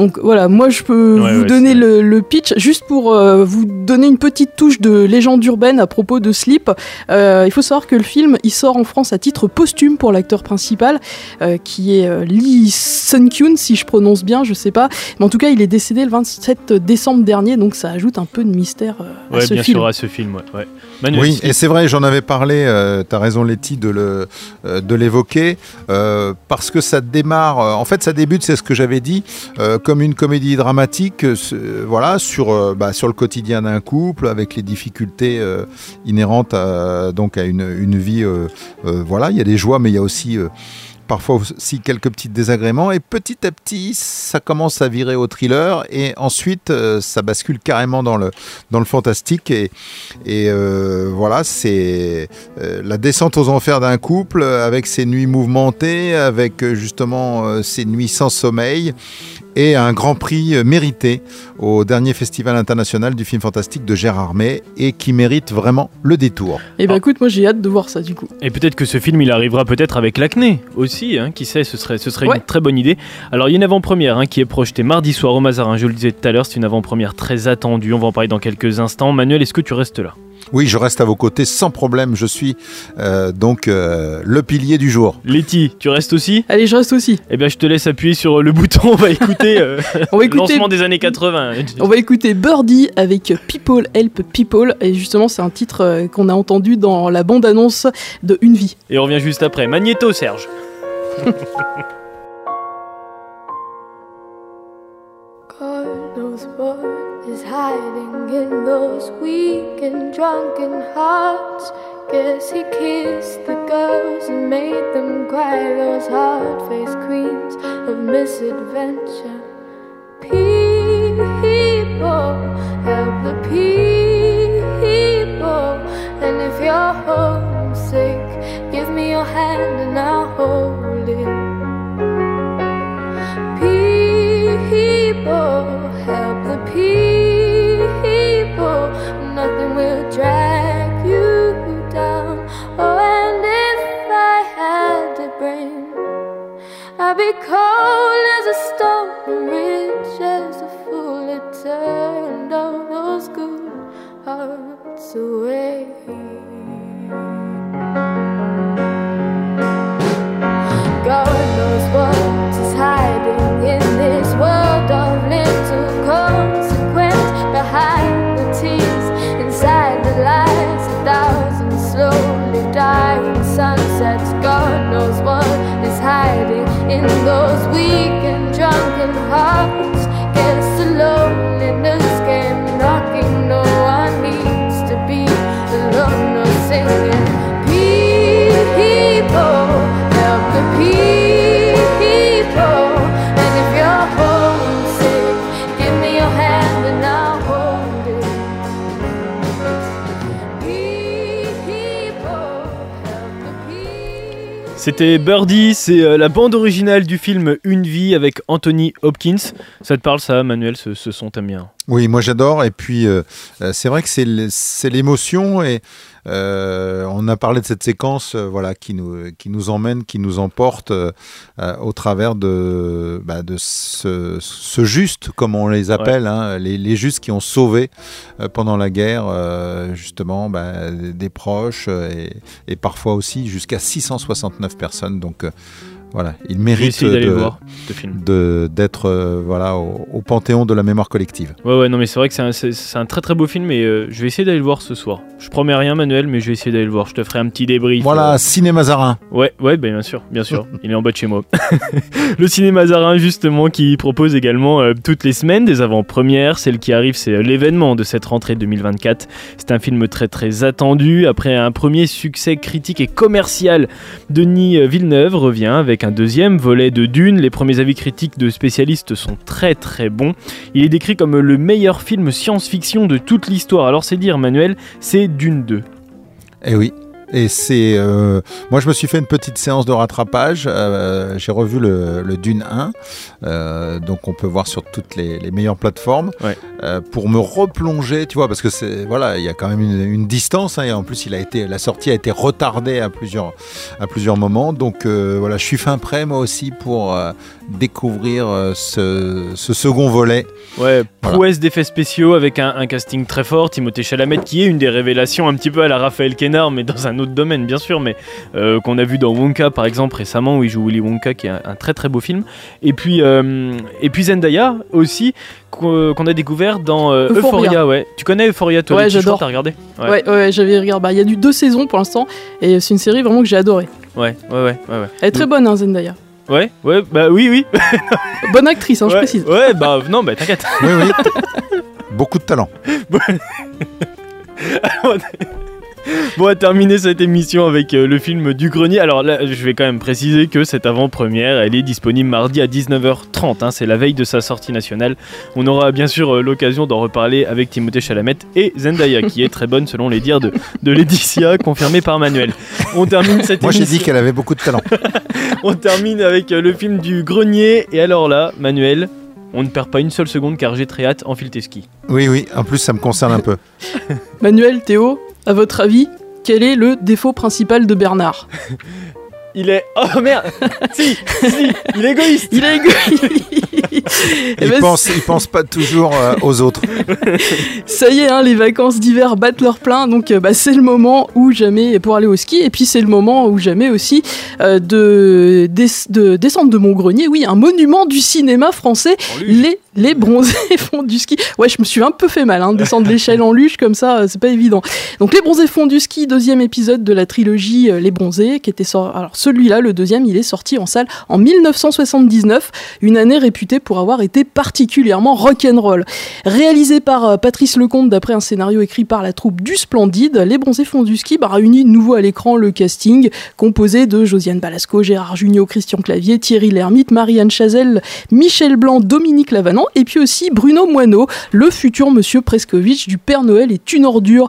Donc voilà, moi je peux Ouais, vous ouais, donner le, le pitch juste pour euh, vous donner une petite touche de légende urbaine à propos de Sleep. Euh, il faut savoir que le film il sort en France à titre posthume pour l'acteur principal euh, qui est Lee Sun-kyun si je prononce bien, je sais pas. Mais en tout cas, il est décédé le 27 décembre dernier, donc ça ajoute un peu de mystère à Ouais, ce bien film. sûr, à ce film, ouais. Oui, et c'est vrai, j'en avais parlé, euh, tu as raison Letty euh, de l'évoquer, euh, parce que ça démarre, euh, en fait ça débute, c'est ce que j'avais dit, euh, comme une comédie dramatique, euh, voilà, sur, bah, sur le quotidien d'un couple, avec les difficultés inhérentes à, donc à une, une vie, voilà, il y a des joies, mais il y a aussi... Parfois aussi quelques petits désagréments et petit à petit ça commence à virer au thriller et ensuite euh, ça bascule carrément dans le, dans le fantastique et, euh, voilà, c'est euh, la descente aux enfers d'un couple avec ses nuits mouvementées, avec justement ses nuits sans sommeil et un grand prix euh, mérité au dernier festival international du film fantastique de Gérard May et qui mérite vraiment le détour. Et ben écoute, moi j'ai hâte de voir ça du coup. Et peut-être que ce film il arrivera peut-être avec l'acné aussi, hein, qui sait, ce serait, ce serait Ouais. une très bonne idée. Alors il y a une avant-première hein, qui est projetée mardi soir au Mazarin, je le disais tout à l'heure, c'est une avant-première très attendue, on va en parler dans quelques instants. Manuel, est-ce que tu restes là? Oui, je reste à vos côtés sans problème, je suis euh, donc euh, le pilier du jour. Letty, tu restes aussi? Allez, je reste aussi. Eh bien je te laisse appuyer sur le bouton, on va écouter, euh, On va écouter- lancement des années 80. On va écouter Birdie avec People Help People et justement c'est un titre euh, qu'on a entendu dans la bande-annonce de Une vie. Et on revient juste après. Magnéto, Serge. drunken hearts. Guess he kissed the girls and made them cry, those hard faced queens of misadventure. People, help the people. And if you're homesick, give me your hand and I'll hold will drag you down. Oh, and if I had the brain, I'd be cold as a stone and rich as a fool. It turned all those good hearts away. God knows what is hiding in this world of little consequence behind. Sunsets. God knows what is hiding in those weak and drunken hearts. Guess the loneliness C'était Birdie, c'est euh, la bande originale du film Une vie avec Anthony Hopkins. Ça te parle ça, Manuel, ce, son t'aime bien? Oui, moi j'adore. Et puis euh, euh, c'est vrai que c'est l'émotion et on a parlé de cette séquence, euh, voilà, qui nous qui nous emmène, qui nous emporte euh, euh, au travers de bah, de ce, ce juste, comme on les appelle, hein, les, les justes qui ont sauvé euh, pendant la guerre, euh, justement, bah, des proches euh, et, et parfois aussi jusqu'à 669 personnes. Donc euh, voilà, il mérite de- d'être euh, voilà au, au panthéon de la mémoire collective. Ouais, ouais, non, mais c'est vrai que c'est un, c'est- c'est un très très beau film et euh, je vais essayer d'aller le voir ce soir. Je promets rien, Manuel, mais je vais essayer d'aller le voir. Je te ferai un petit débrief. Voilà, euh, Cinéma Zarin. Ouais, ouais, ben, bien sûr, bien sûr. Il est en bas de chez moi. le cinéma Zarin, justement, qui propose également euh, toutes les semaines des avant-premières. Celle qui arrive, c'est l'événement de cette rentrée 2024. C'est un film très très attendu. Après un premier succès critique et commercial, Denis Villeneuve revient avec un deuxième volet de Dune. Les premiers avis critiques de spécialistes sont très très bons. Il est décrit comme le meilleur film science-fiction de toute l'histoire. Alors c'est dire, Manuel, c'est Dune 2. Eh oui. Et c'est. euh, moi, je me suis fait une petite séance de rattrapage. euh, J'ai revu le, le Dune 1. euh, donc, on peut voir sur toutes les, les meilleures plateformes. pour me replonger, tu vois, parce que c'est. Voilà, il y a quand même une, une distance. hein, et en plus, il a été, la sortie a été retardée à plusieurs, à plusieurs moments. Donc, voilà, je suis fin prêt, moi aussi, pour découvrir ce, ce second volet. Ouais, Voilà. prouesse d'effets spéciaux avec un, un casting très fort, Timothée Chalamet qui est une des révélations un petit peu à la Raphaël Kénard, mais dans un autre domaine bien sûr, mais euh, qu'on a vu dans Wonka par exemple récemment où il joue Willy Wonka qui est un, un très très beau film. Et puis, euh, et puis Zendaya aussi qu'on qu'on a découvert dans euh, Euphoria. Euphoria. ouais. Tu connais Euphoria toi Ouais, j'adore. T'as regardé Ouais, ouais, j'avais regardé. Bah, Il y a du deux saisons pour l'instant, et c'est une série vraiment que j'ai adorée. Ouais, ouais, ouais, ouais. ouais. Elle est très bonne, hein, Zendaya. Ouais, ouais, bah oui, oui. Bonne actrice, hein, je précise. Ouais, bah non, bah t'inquiète. Oui, oui. Beaucoup de talent. Bon, on va terminer cette émission avec euh, le film du grenier. Alors là, je vais quand même préciser que cette avant-première, elle est disponible mardi à 19h30. hein, c'est la veille de sa sortie nationale. On aura bien sûr euh, l'occasion d'en reparler avec Timothée Chalamet et Zendaya, qui est très bonne selon les dires de, de Laetitia, confirmée par Manuel. On termine cette Moi, j'ai émission. dit qu'elle avait beaucoup de talent. On termine avec euh, le film du grenier. Et alors là, Manuel, on ne perd pas une seule seconde car j'ai très hâte, enfile tes skis. Oui, oui. En plus, ça me concerne un peu. Manuel, Théo, à votre avis, quel est le défaut principal de Bernard? Il est. Oh merde Si Si Il est égoïste Il est égoïste Eh Il ben, pense, il pense pas toujours euh, aux autres. Ça y est, hein, les vacances d'hiver battent leur plein, donc euh, bah, c'est le moment ou jamais pour aller au ski, et puis c'est le moment ou jamais aussi euh, de, des- de descendre de mon grenier, oui, un monument du cinéma français, les, les bronzés font du ski. Ouais, je me suis un peu fait mal, hein, de descendre l'échelle en luge comme ça, euh, c'est pas évident. Donc les bronzés font du ski, deuxième épisode de la trilogie euh, Les bronzés, qui était sorti. Alors celui-là, le deuxième, il est sorti en salle en 1979, une année réputée pour avoir été particulièrement rock'n'roll. Réalisé par euh, Patrice Lecomte d'après un scénario écrit par la troupe du Splendide, Les Bronzés font du ski bah, réunit de nouveau à l'écran le casting composé de Josiane Balasco, Gérard Jugnot, Christian Clavier, Thierry Lhermitte, Marianne Chazelle, Michel Blanc, Dominique Lavanant et puis aussi Bruno Moineau, le futur monsieur Prescovitch du Père Noël est une ordure.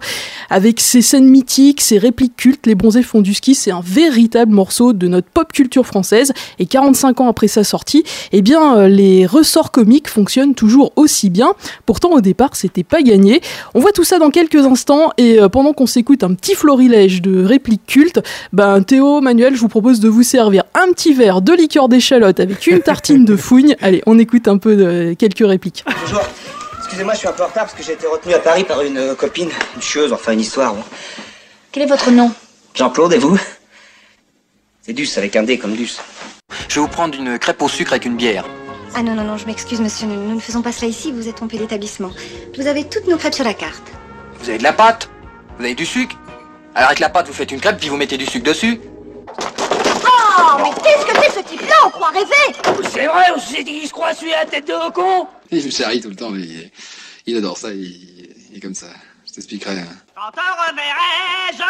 Avec ses scènes mythiques, ses répliques cultes, Les Bronzés font du ski, c'est un véritable morceau de notre pop culture française et 45 ans après sa sortie, eh bien euh, les ressorts comiques fonctionnent toujours aussi bien. Pourtant au départ, c'était pas gagné. On voit tout ça dans quelques instants et euh, pendant qu'on s'écoute un petit florilège de répliques cultes, ben Théo, Manuel, je vous propose de vous servir un petit verre de liqueur d'échalote avec une tartine de fougne. Allez, on écoute un peu de quelques répliques. Bonjour. excusez-moi, je suis un peu en retard parce que j'ai été retenu à Paris par une euh, copine, une chieuse, enfin une histoire. bon. Quel est votre nom? Jean-Claude, et vous? C'est Duce avec un D comme Duce. Je vais vous prendre une crêpe au sucre avec une bière. Ah non, non, non, je m'excuse, monsieur, nous, nous ne faisons pas cela ici, vous êtes trompé d'établissement. Vous avez toutes nos crêpes sur la carte. Vous avez de la pâte? Vous avez du sucre? Alors avec la pâte, vous faites une crêpe, puis vous mettez du sucre dessus. Oh, mais qu'est-ce que c'est ce type-là On croit rêver C'est vrai, on s'est dit qu'il se croit celui à la tête de con Il me charrie tout le temps, mais il, il adore ça, il, il est comme ça. Je t'expliquerai. hein. Quand te reverrai-je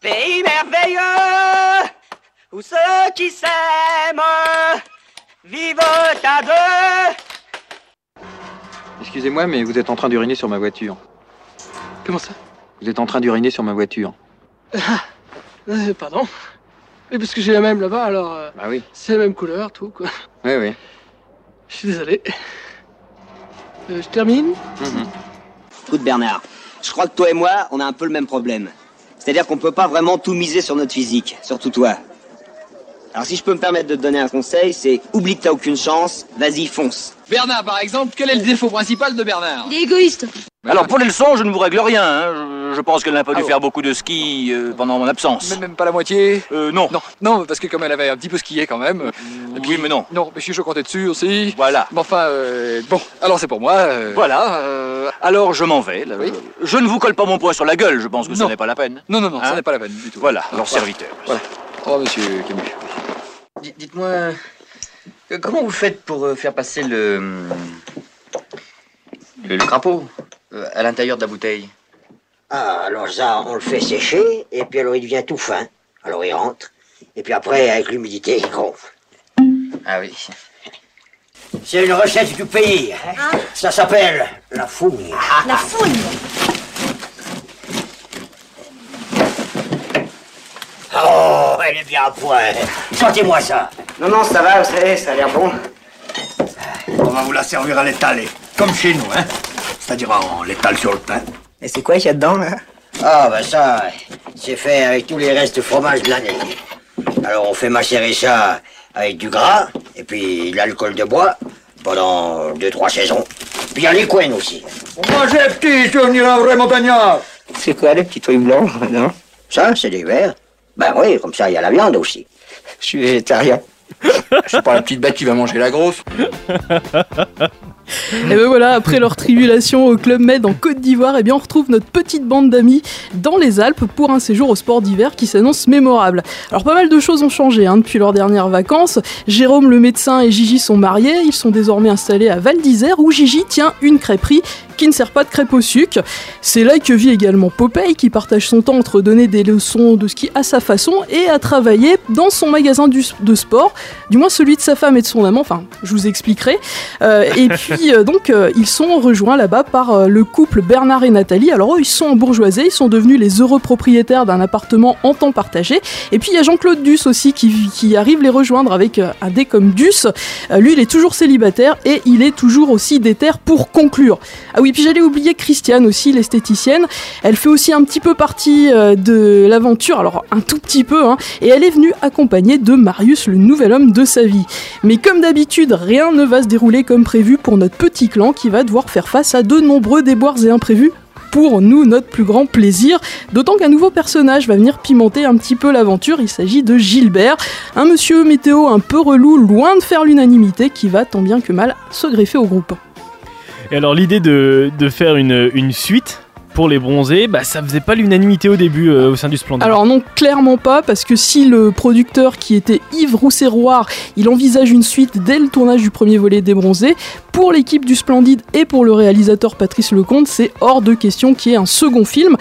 Pays merveilleux Où ceux qui s'aiment Vivent à deux Excusez-moi, mais vous êtes en train d'uriner sur ma voiture. Comment ça? Vous êtes en train d'uriner sur ma voiture. Euh, Pardon Oui, parce que j'ai la même là-bas, alors euh, Bah oui. c'est la même couleur, tout quoi. Oui, oui. Je suis désolé. Euh, je termine Écoute Bernard, je crois que toi et moi, on a un peu le même problème. C'est-à-dire qu'on peut pas vraiment tout miser sur notre physique, surtout toi. Alors si je peux me permettre de te donner un conseil, c'est oublie que t'as aucune chance, vas-y fonce. Bernard, par exemple, quel est le défaut principal de Bernard Il est égoïste. Alors pour les leçons, je ne vous règle rien. hein. Je, je pense qu'elle n'a pas dû Ah bon faire beaucoup de ski euh, pendant mon absence. Même, même pas la moitié Euh, non. Non, non, parce que comme elle avait un petit peu skié quand même. euh, et puis- Oui, mais non. Non, mais je je comptais dessus aussi. Voilà. Mais enfin, euh, bon, alors c'est pour moi. euh, Voilà. euh, alors je m'en vais. là. Oui. Je ne vous colle pas mon poing sur la gueule. Je pense que ce Non. n'est pas la peine. Non, non, non, ça Hein n'est pas la peine du tout. Voilà. Alors Voilà. serviteur. Voilà. Au revoir, monsieur Camus. Dites-moi, comment vous faites pour euh, faire passer le, le, le crapaud euh, à l'intérieur de la bouteille? Ah, alors ça, on le fait sécher, et puis alors il devient tout fin. Alors il rentre, et puis après, avec l'humidité, il gonfle. Ah oui. C'est une recette du pays. hein? Ça s'appelle la fougne. La fouine Oh, elle est bien à point. Sentez-moi ça. Non, non, ça va, vous savez, ça a l'air bon. On va vous la servir à l'étalé, comme chez nous, hein? C'est-à-dire, on l'étale sur le pain. Et c'est quoi qu'il y a dedans, là? Ah, bah ça, c'est fait avec tous les restes de fromage de l'année. Alors on fait macérer ça avec du gras, et puis de l'alcool de bois, pendant deux, trois saisons. Puis il y a les couennes aussi. Moi, j'ai petit, tu vas venir un vrai montagnard. C'est quoi, les petits trucs blancs, non? Ça, c'est des verres. Ben oui, comme ça, il y a la viande aussi. Je suis végétarien. C'est pas la petite bête qui va manger la grosse. Et ben voilà, après leur tribulation au Club Med en Côte d'Ivoire, eh bien on retrouve notre petite bande d'amis dans les Alpes pour un séjour au sport d'hiver qui s'annonce mémorable. Alors pas mal de choses ont changé hein, depuis leurs dernières vacances. Jérôme le médecin et Gigi sont mariés, ils sont désormais installés à Val d'Isère où Gigi tient une crêperie qui ne sert pas de crêpe au sucre. C'est là que vit également Popeye qui partage son temps entre donner des leçons de ski à sa façon et à travailler dans son magasin du- de sport, du moins celui de sa femme et de son amant, enfin je vous expliquerai. Euh, et puis euh, donc euh, ils sont rejoints là-bas par le couple Bernard et Nathalie. Alors eux ils sont en bourgeoisie, ils sont devenus les heureux propriétaires d'un appartement en temps partagé. Et puis il y a Jean-Claude Duss aussi qui, qui arrive les rejoindre avec un dé comme Duss. Lui il est toujours célibataire et il est toujours aussi déter pour conclure. Ah oui, puis j'allais oublier Christiane aussi, l'esthéticienne. Elle fait aussi un petit peu partie euh, de l'aventure, alors un tout petit peu, hein, et elle est venue accompagnée de Marius, le nouvel homme de sa vie. Mais comme d'habitude, rien ne va se dérouler comme prévu pour notre petit clan qui va devoir faire face à de nombreux déboires et imprévus pour nous notre plus grand plaisir, d'autant qu'un nouveau personnage va venir pimenter un petit peu l'aventure, il s'agit de Gilbert, un monsieur météo un peu relou, loin de faire l'unanimité, qui va tant bien que mal se greffer au groupe. Et alors l'idée de, de faire une, une suite pour les bronzés, bah, ça faisait pas l'unanimité au début euh, au sein du Splendid. Alors non, clairement pas, parce que si le producteur qui était Yves Rousserroir, il envisage une suite dès le tournage du premier volet des Bronzés, pour l'équipe du Splendide et pour le réalisateur Patrice Lecomte, c'est hors de question qu'il y ait un second film.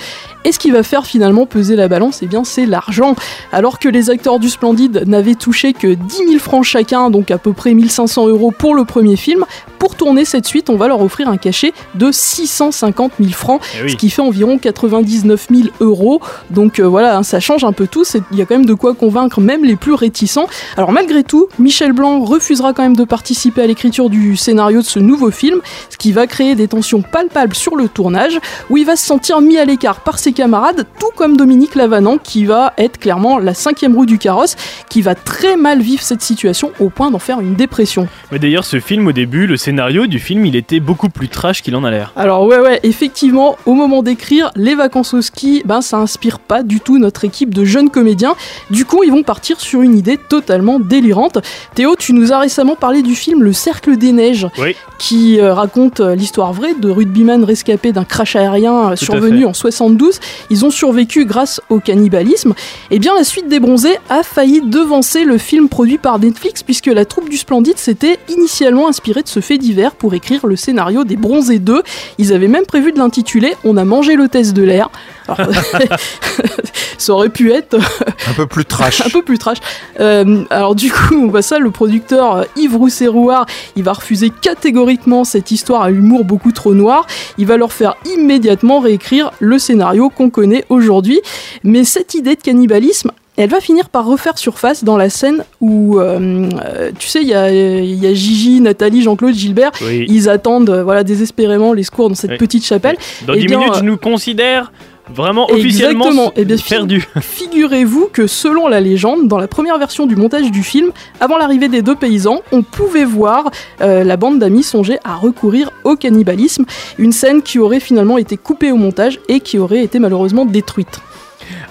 Et ce qui va faire finalement peser la balance, eh bien c'est l'argent. Alors que les acteurs du Splendide n'avaient touché que 10 000 francs chacun, donc à peu près 1500 euros pour le premier film, pour tourner cette suite, on va leur offrir un cachet de 650 000 francs, Eh oui. Qui fait environ 99 000 euros. Donc euh, voilà, hein, ça change un peu tout. C'est- Il y a quand même de quoi convaincre même les plus réticents. Alors malgré tout, Michel Blanc refusera quand même de participer à l'écriture du scénario de ce nouveau film, ce qui va créer des tensions palpables sur le tournage, où il va se sentir mis à l'écart par ses camarades, tout comme Dominique Lavanant, qui va être clairement la cinquième roue du carrosse, qui va très mal vivre cette situation au point d'en faire une dépression. Mais d'ailleurs, ce film, au début, le scénario du film, il était beaucoup plus trash qu'il en a l'air. Alors ouais ouais, effectivement, au moment d'écrire Les vacances au ski, ben ça inspire pas du tout notre équipe de jeunes comédiens. Du coup, ils vont partir sur une idée totalement délirante. Théo, tu nous as récemment parlé du film Le Cercle des Neiges, Oui. qui euh, raconte euh, l'histoire vraie de rugbyman rescapés d'un crash aérien euh, Tout survenu en 72. Ils ont survécu grâce au cannibalisme. Et bien la suite des Bronzés a failli devancer le film produit par Netflix puisque la troupe du Splendide s'était initialement inspirée de ce fait divers pour écrire le scénario des Bronzés 2. Ils avaient même prévu de l'intituler On a mangé l'hôtesse de l'air. Ça aurait pu être Un peu plus trash. un peu plus trash. Euh, alors du coup, bah ça, le producteur euh, Yves Rousset-Rouard, il va refuser catégoriquement cette histoire à humour beaucoup trop noir. Il va leur faire immédiatement réécrire le scénario qu'on connaît aujourd'hui. Mais cette idée de cannibalisme, elle va finir par refaire surface dans la scène où, euh, euh, tu sais, il y a, il y a Gigi, Nathalie, Jean-Claude, Gilbert. Oui. Ils attendent, euh, voilà, désespérément les secours dans cette Oui. petite chapelle. Dans Eh 10 bien, minutes, je nous considère vraiment officiellement Exactement. Eh bien, perdu. Figurez-vous que selon la légende, dans la première version du montage du film, avant l'arrivée des deux paysans, on pouvait voir euh, la bande d'amis songer à recourir au cannibalisme, une scène qui aurait finalement été coupée au montage et qui aurait été malheureusement détruite.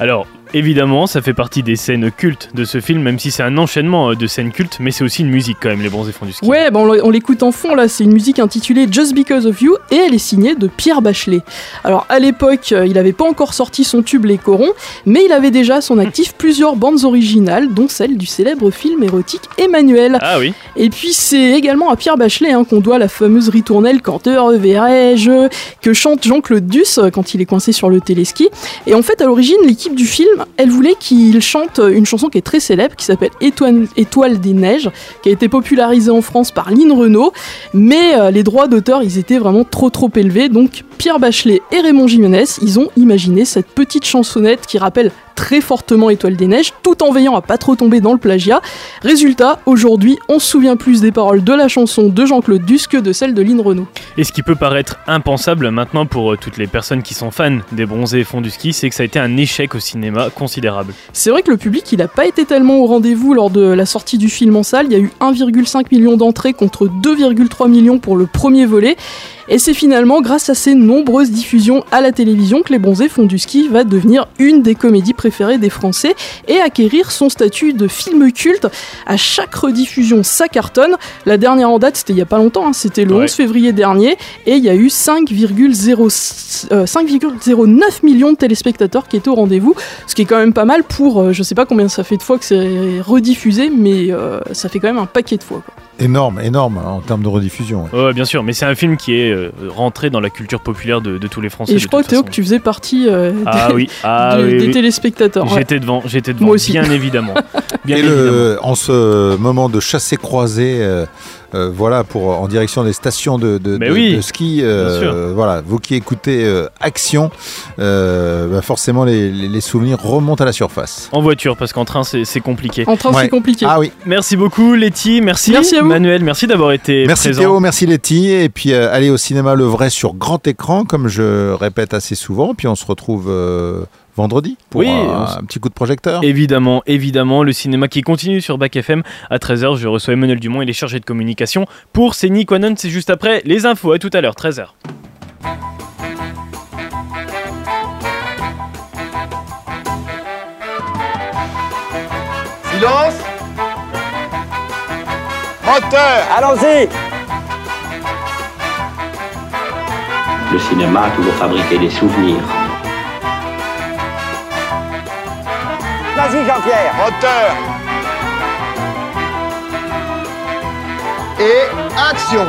Alors, évidemment, ça fait partie des scènes cultes de ce film, même si c'est un enchaînement euh, de scènes cultes, mais c'est aussi une musique quand même, Les Bronzés font du ski. Ouais, on l- on l'écoute en fond là, c'est une musique intitulée Just Because of You et elle est signée de Pierre Bachelet. Alors à l'époque, euh, il n'avait pas encore sorti son tube Les Corons, mais il avait déjà à son actif plusieurs bandes originales, dont celle du célèbre film érotique Emmanuel. Ah oui. Et puis c'est également à Pierre Bachelet hein, qu'on doit la fameuse ritournelle Quand te reverrai-je que chante Jean-Claude Duss euh, quand il est coincé sur le téléski. Et en fait, à l'origine, l'équipe du film, elle voulait qu'il chante une chanson qui est très célèbre, qui s'appelle Étoile, des Neiges, qui a été popularisée en France par Lynn Renault. Mais euh, les droits d'auteur, ils étaient vraiment trop trop élevés. Donc Pierre Bachelet et Raymond Jiménez, ils ont imaginé cette petite chansonnette qui rappelle très fortement Étoile des Neiges, tout en veillant à pas trop tomber dans le plagiat. Résultat, aujourd'hui, on se souvient plus des paroles de la chanson de Jean-Claude Duss que de celle de Lynn Renault. Et ce qui peut paraître impensable maintenant pour euh, toutes les personnes qui sont fans des Bronzés font du ski, c'est que ça a été un échec au cinéma considérable. C'est vrai que le public, il n'a pas été tellement au rendez-vous lors de la sortie du film en salle. Il y a eu 1,5 million d'entrées contre 2,3 millions pour le premier volet. Et c'est finalement grâce à ces nombreuses diffusions à la télévision que Les Bronzés font du ski va devenir une des comédies préférées des Français et acquérir son statut de film culte. À chaque rediffusion, ça cartonne. La dernière en date, c'était il y a pas longtemps, hein, c'était le Ouais. 11 février dernier, et il y a eu 5,0 euh, 5,09 millions de téléspectateurs qui étaient au rendez-vous, ce qui est quand même pas mal pour, euh, je sais pas combien ça fait de fois que c'est rediffusé, mais euh, ça fait quand même un paquet de fois. quoi. Énorme, énorme hein, en termes de rediffusion. ouais. Ouais, bien sûr, mais c'est un film qui est euh, rentré dans la culture populaire de, de tous les Français. Et je crois, Théo, que tu faisais partie euh, Ah des, oui, ah de- oui, des oui. téléspectateurs. ouais. J'étais devant, j'étais devant, Moi aussi. bien évidemment. Bien Et évidemment. le, en ce moment de chassé-croisé, euh, euh, voilà, pour en direction des stations de, de, Mais de- oui, de ski, euh, voilà, vous qui écoutez euh, Action, euh, bah forcément les, les- les souvenirs remontent à la surface. En voiture, parce qu'en train, c'est compliqué. En train, Ouais. c'est compliqué. Ah oui. Merci beaucoup, Letty. Merci, Merci à vous. Manuel. Merci d'avoir été Merci présent. Théo, merci Letty. Et puis euh, allez au cinéma Le Vrai sur grand écran, comme je répète assez souvent. Puis on se retrouve euh, vendredi pour Oui, un, on s- un petit coup de projecteur. Évidemment, évidemment, le cinéma qui continue sur Bac FM à 13h. Je reçois Emmanuel Dumont, il est chargé de communication pour C'est Quanon. C'est juste après les infos. À tout à l'heure, 13h. Silence Moteur Allons-y Le cinéma a toujours fabriqué des souvenirs. Vas-y, Jean-Pierre. Moteur Et action